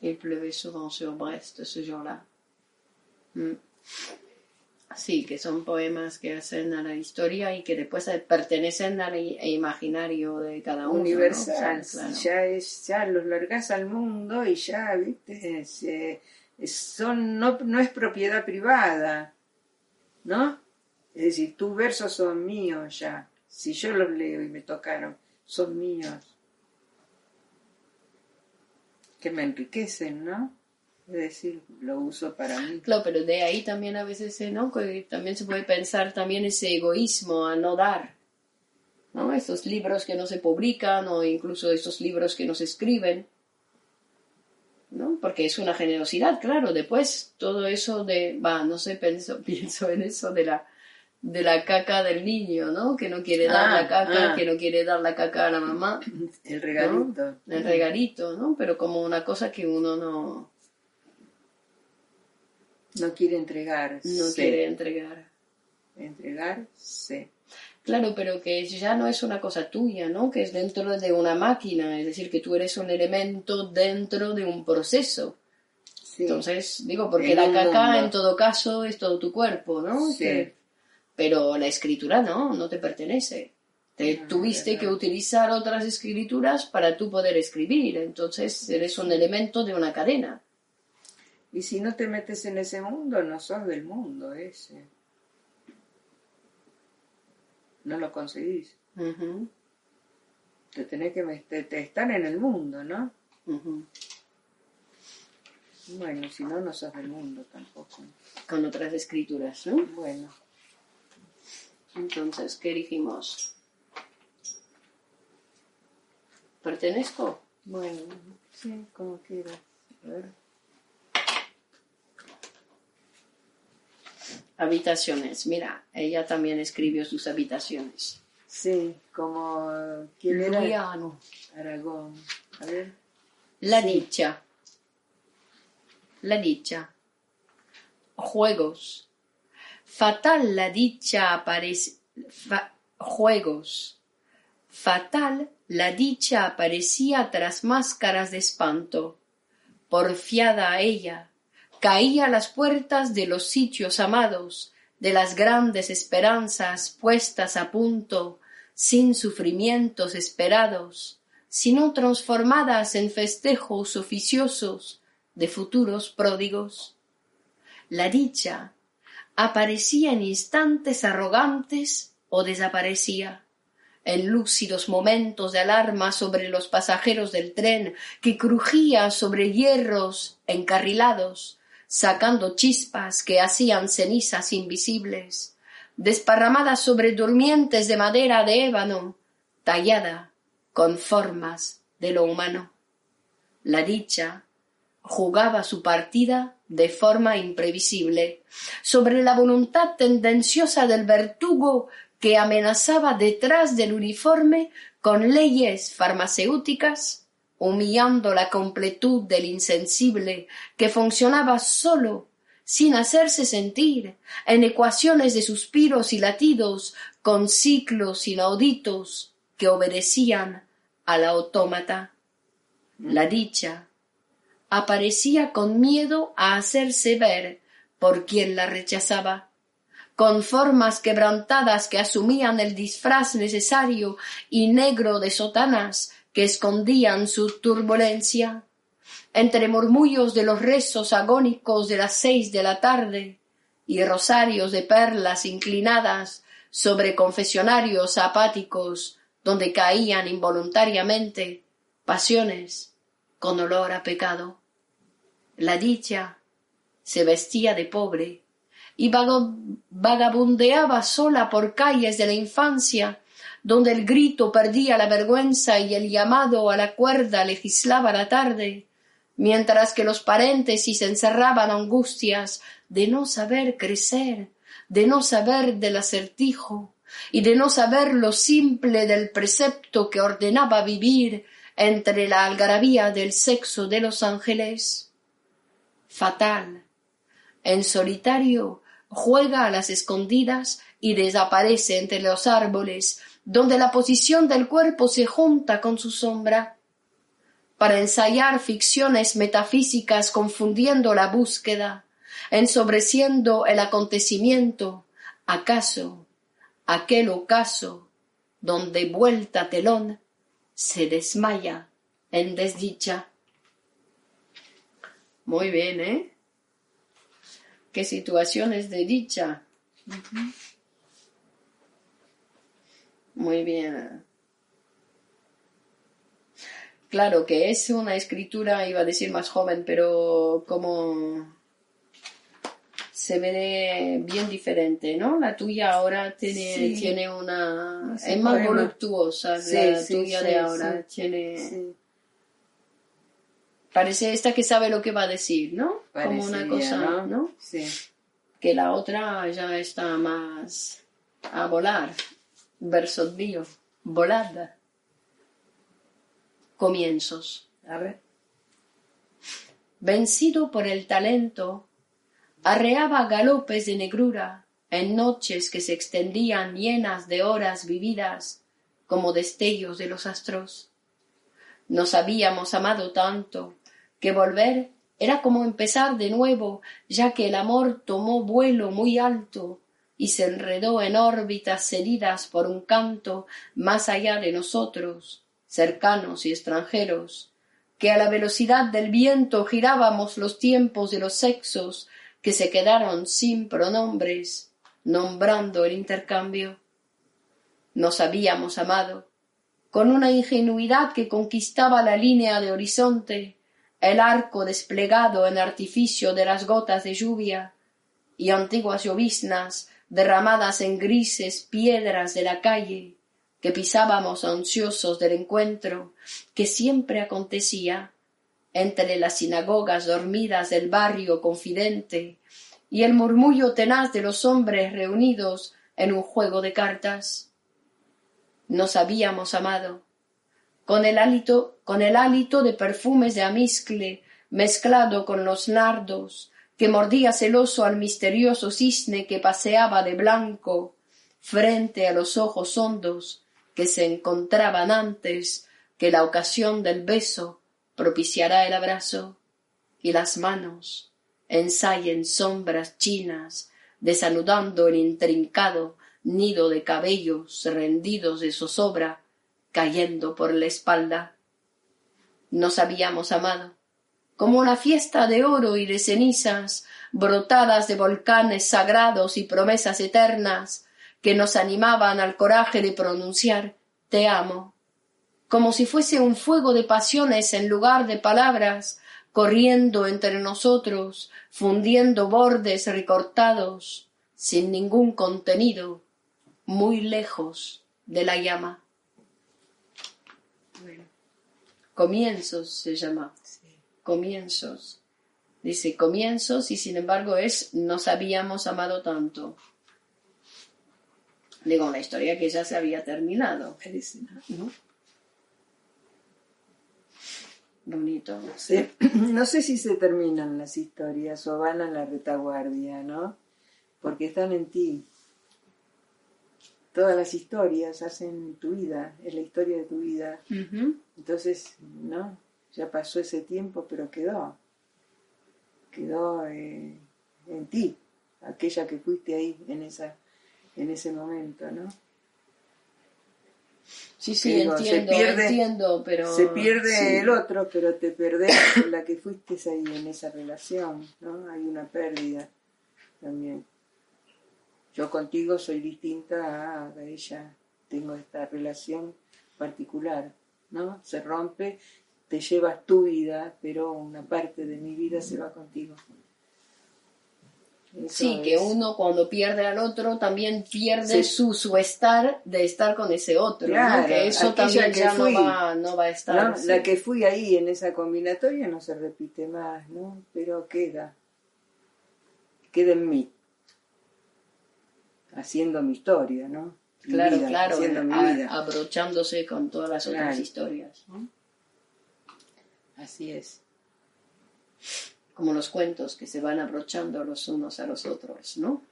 Il pleuvait souvent sur Brest ce jour-là. Mm. Sí, que son poemas que hacen a la historia y que después pertenecen al i- imaginario de cada uno. ¿no? universal, claro. ya es, ya los largas al mundo y ya, viste, se- son, no, no es propiedad privada, ¿no? Es decir, tus versos son míos ya, si yo los leo y me tocaron, son míos, que me enriquecen, ¿no? Es decir, lo uso para mí. Claro, pero de ahí también a veces, ¿no? También se puede pensar también ese egoísmo a no dar, ¿no? Estos libros que no se publican o incluso estos libros que no se escriben, ¿no? Porque es una generosidad, claro. Después todo eso de, va, no sé, pienso, *laughs* pienso en eso de la de la caca del niño, ¿no? Que no quiere dar Ah, la caca, ah. que no quiere dar la caca a la mamá, *clears throat* El regalito. el regalito, ¿no? Pero como una cosa que uno no, No quiere entregar. no quiere entregar. Entregar, sí. Claro, pero que ya no es una cosa tuya, ¿no? Que es dentro de una máquina, es decir, que tú eres un elemento dentro de un proceso. sí. Entonces, digo, porque En la caca mundo. en todo caso es todo tu cuerpo, ¿no? Sí. Que- pero la escritura no, no te pertenece. Te Ah, tuviste verdad. que utilizar otras escrituras para tú poder escribir, entonces eres un elemento de una cadena. Y si no te metes en ese mundo, no sos del mundo ese. No lo conseguís. Te tenés que meter, te estar en el mundo, ¿no? Bueno, si no, no sos del mundo tampoco. Con otras escrituras, ¿no? Bueno, Entonces, ¿qué dijimos? ¿Pertenezco? bueno, sí, como quieras. A ver. Habitaciones. Mira, ella también escribió sus habitaciones. Sí, como... ¿Quién era? Aragón. A ver. La dicha. La dicha. Juegos. Fatal la dicha aparece. fa- juegos. Fatal la dicha aparecía tras máscaras de espanto. Porfiada a ella, caía a las puertas de los sitios amados, de las grandes esperanzas puestas a punto, sin sufrimientos esperados, sino transformadas en festejos oficiosos de futuros pródigos. La dicha, aparecía en instantes arrogantes o desaparecía en lúcidos momentos de alarma sobre los pasajeros del tren que crujía sobre hierros encarrilados, sacando chispas que hacían cenizas invisibles, desparramadas sobre durmientes de madera de ébano, tallada con formas de lo humano. La dicha jugaba su partida de forma imprevisible, sobre la voluntad tendenciosa del verdugo que amenazaba detrás del uniforme con leyes farmacéuticas, humillando la completud del insensible que funcionaba solo, sin hacerse sentir, en ecuaciones de suspiros y latidos, con ciclos inauditos que obedecían al autómata. La dicha aparecía con miedo a hacerse ver por quien la rechazaba con formas quebrantadas que asumían el disfraz necesario y negro de sotanas que escondían su turbulencia. Entre murmullos de los rezos agónicos de las seis de la tarde y rosarios de perlas inclinadas sobre confesionarios apáticos donde caían involuntariamente pasiones con olor a pecado. La dicha se vestía de pobre y vagabundeaba sola por calles de la infancia, donde el grito perdía la vergüenza y el llamado a la cuerda legislaba la tarde, mientras que los paréntesis encerraban angustias de no saber crecer, de no saber del acertijo, y de no saber lo simple del precepto que ordenaba vivir entre la algarabía del sexo de los ángeles. Fatal. En solitario juega a las escondidas y desaparece entre los árboles, donde la posición del cuerpo se junta con su sombra, para ensayar ficciones metafísicas confundiendo la búsqueda, ensobreciendo el acontecimiento, acaso aquel ocaso donde vuelta telón se desmaya en desdicha. Muy bien, ¿eh? qué situaciones de dicha. Muy bien. Claro que es una escritura, iba a decir más joven, pero como se ve bien diferente, ¿no? La tuya ahora tiene, tiene una... es más voluptuosa, la tuya de ahora. Tiene Parece esta que sabe lo que va a decir, ¿no? Como una cosa, ¿no? Sí. Que la otra ya está más a volar. Verso mío. Volada. Comienzos. Vencido por el talento, arreaba galopes de negrura en noches que se extendían llenas de horas vividas como destellos de los astros. Nos habíamos amado tanto que volver era como empezar de nuevo, ya que el amor tomó vuelo muy alto y se enredó en órbitas heridas por un canto más allá de nosotros, cercanos y extranjeros, que a la velocidad del viento girábamos los tiempos de los sexos que se quedaron sin pronombres, nombrando el intercambio. Nos habíamos amado, con una ingenuidad que conquistaba la línea de horizonte, el arco desplegado en artificio de las gotas de lluvia y antiguas lloviznas derramadas en grises piedras de la calle que pisábamos ansiosos del encuentro que siempre acontecía entre las sinagogas dormidas del barrio confidente y el murmullo tenaz de los hombres reunidos en un juego de cartas. Nos habíamos amado, con el hálito, con el hálito de perfumes de amiscle mezclado con los nardos, que mordía celoso al misterioso cisne que paseaba de blanco frente a los ojos hondos que se encontraban antes que la ocasión del beso propiciará el abrazo y las manos ensayen sombras chinas desanudando el intrincado nido de cabellos rendidos de zozobra cayendo por la espalda. Nos habíamos amado, como una fiesta de oro y de cenizas, brotadas de volcanes sagrados y promesas eternas, que nos animaban al coraje de pronunciar te amo, como si fuese un fuego de pasiones en lugar de palabras, corriendo entre nosotros, fundiendo bordes recortados, sin ningún contenido, muy lejos de la llama. Comienzos se llama. Comienzos. Dice comienzos y sin embargo es nos habíamos amado tanto. Digo, una historia que ya se había terminado. ¿no? Bonito. Sí. *clears throat* No sé si se terminan las historias o van a la retaguardia, ¿no? Porque están en ti. Todas las historias hacen tu vida, es la historia de tu vida. Entonces, ¿no? Ya pasó ese tiempo, pero quedó. Quedó eh, en ti, aquella que fuiste ahí en esa en ese momento, ¿no? Sí, sí, Digo, se entiendo, pierde- entiendo, pero... Se pierde sí. el otro, pero te perdés la que fuiste ahí en esa relación, ¿no? Hay una pérdida también. Yo contigo soy distinta a ella, tengo esta relación particular, ¿no? Se rompe, te llevas tu vida, pero una parte de mi vida se va contigo. Eso Sí, que uno cuando pierde al otro también Sí. pierde su, su estar de estar con ese otro, ¿no? Claro, que eso también que ya fui, no va, no va a estar. ¿no? sí. La que fui ahí en esa combinatoria no se repite más, ¿no? Pero queda, queda en mí, haciendo mi historia, ¿no? Mi Claro, vida, claro, haciendo mi a- vida. abrochándose con todas las otras historias, ¿no? Así es. como los cuentos que se van abrochando los unos a los otros, ¿no?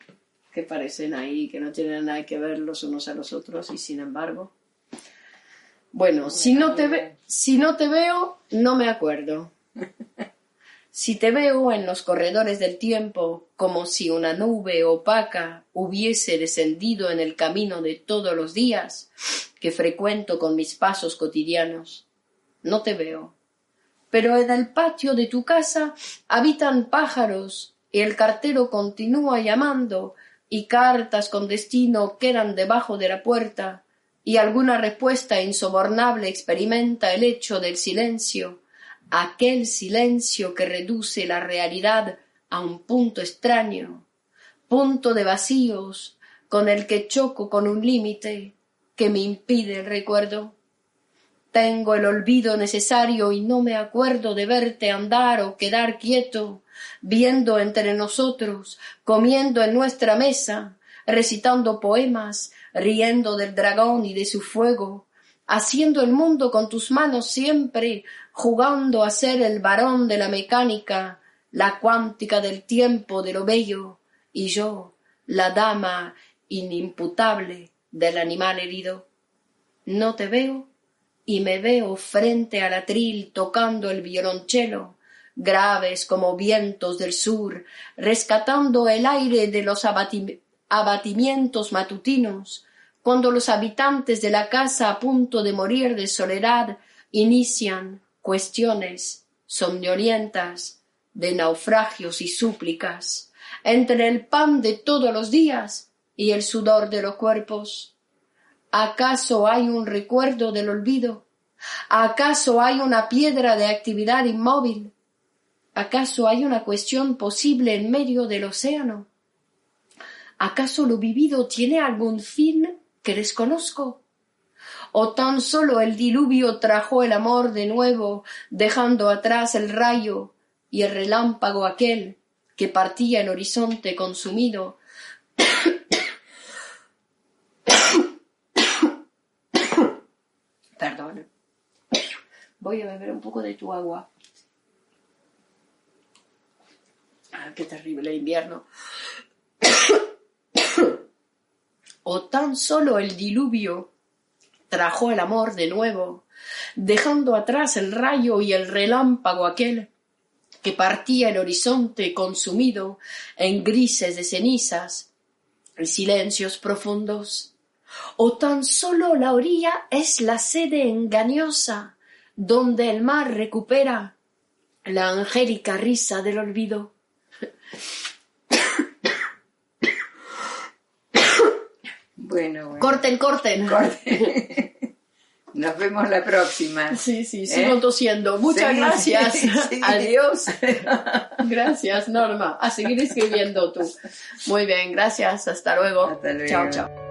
Que parecen ahí, que no tienen nada que ver los unos a los otros y sin embargo. Bueno, si no te, ve- si no te veo, no me acuerdo. *laughs* Si te veo en los corredores del tiempo, como si una nube opaca hubiese descendido en el camino de todos los días que frecuento con mis pasos cotidianos, no te veo pero en el patio de tu casa habitan pájaros y el cartero continúa llamando y cartas con destino quedan debajo de la puerta y alguna respuesta insobornable experimenta el hecho del silencio, aquel silencio que reduce la realidad a un punto extraño, punto de vacíos con el que choco con un límite que me impide el recuerdo. Tengo el olvido necesario y no me acuerdo de verte andar o quedar quieto, viendo entre nosotros, comiendo en nuestra mesa, recitando poemas, riendo del dragón y de su fuego, haciendo el mundo con tus manos siempre, jugando a ser el varón de la mecánica, la cuántica del tiempo de lo bello, y yo, la dama inimputable del animal herido. No te veo y me veo frente al atril tocando el violonchelo, graves como vientos del sur, rescatando el aire de los abati- abatimientos matutinos, cuando los habitantes de la casa a punto de morir de soledad inician cuestiones somnolientas de naufragios y súplicas, entre el pan de todos los días y el sudor de los cuerpos. ¿Acaso hay un recuerdo del olvido? ¿Acaso hay una piedra de actividad inmóvil? ¿Acaso hay una cuestión posible en medio del océano? ¿Acaso lo vivido tiene algún fin que desconozco? ¿O tan solo el diluvio trajo el amor de nuevo, dejando atrás el rayo y el relámpago aquel que partía el horizonte consumido Perdón. Voy a beber un poco de tu agua. Ah, qué terrible invierno. *coughs* o tan solo el diluvio trajo el amor de nuevo, dejando atrás el rayo y el relámpago aquel que partía el horizonte consumido en grises de cenizas y silencios profundos o tan solo la orilla es la sede engañosa donde el mar recupera la angélica risa del olvido. Bueno, bueno. Corten, corten. Nos vemos la próxima. Sí, sí, ¿Eh? sigo tosiendo. Muchas Sí, gracias. sí, sí. Adiós. *laughs* Gracias, Norma. A seguir escribiendo tú. Muy bien, gracias. Hasta luego. Hasta luego. Chao, chao.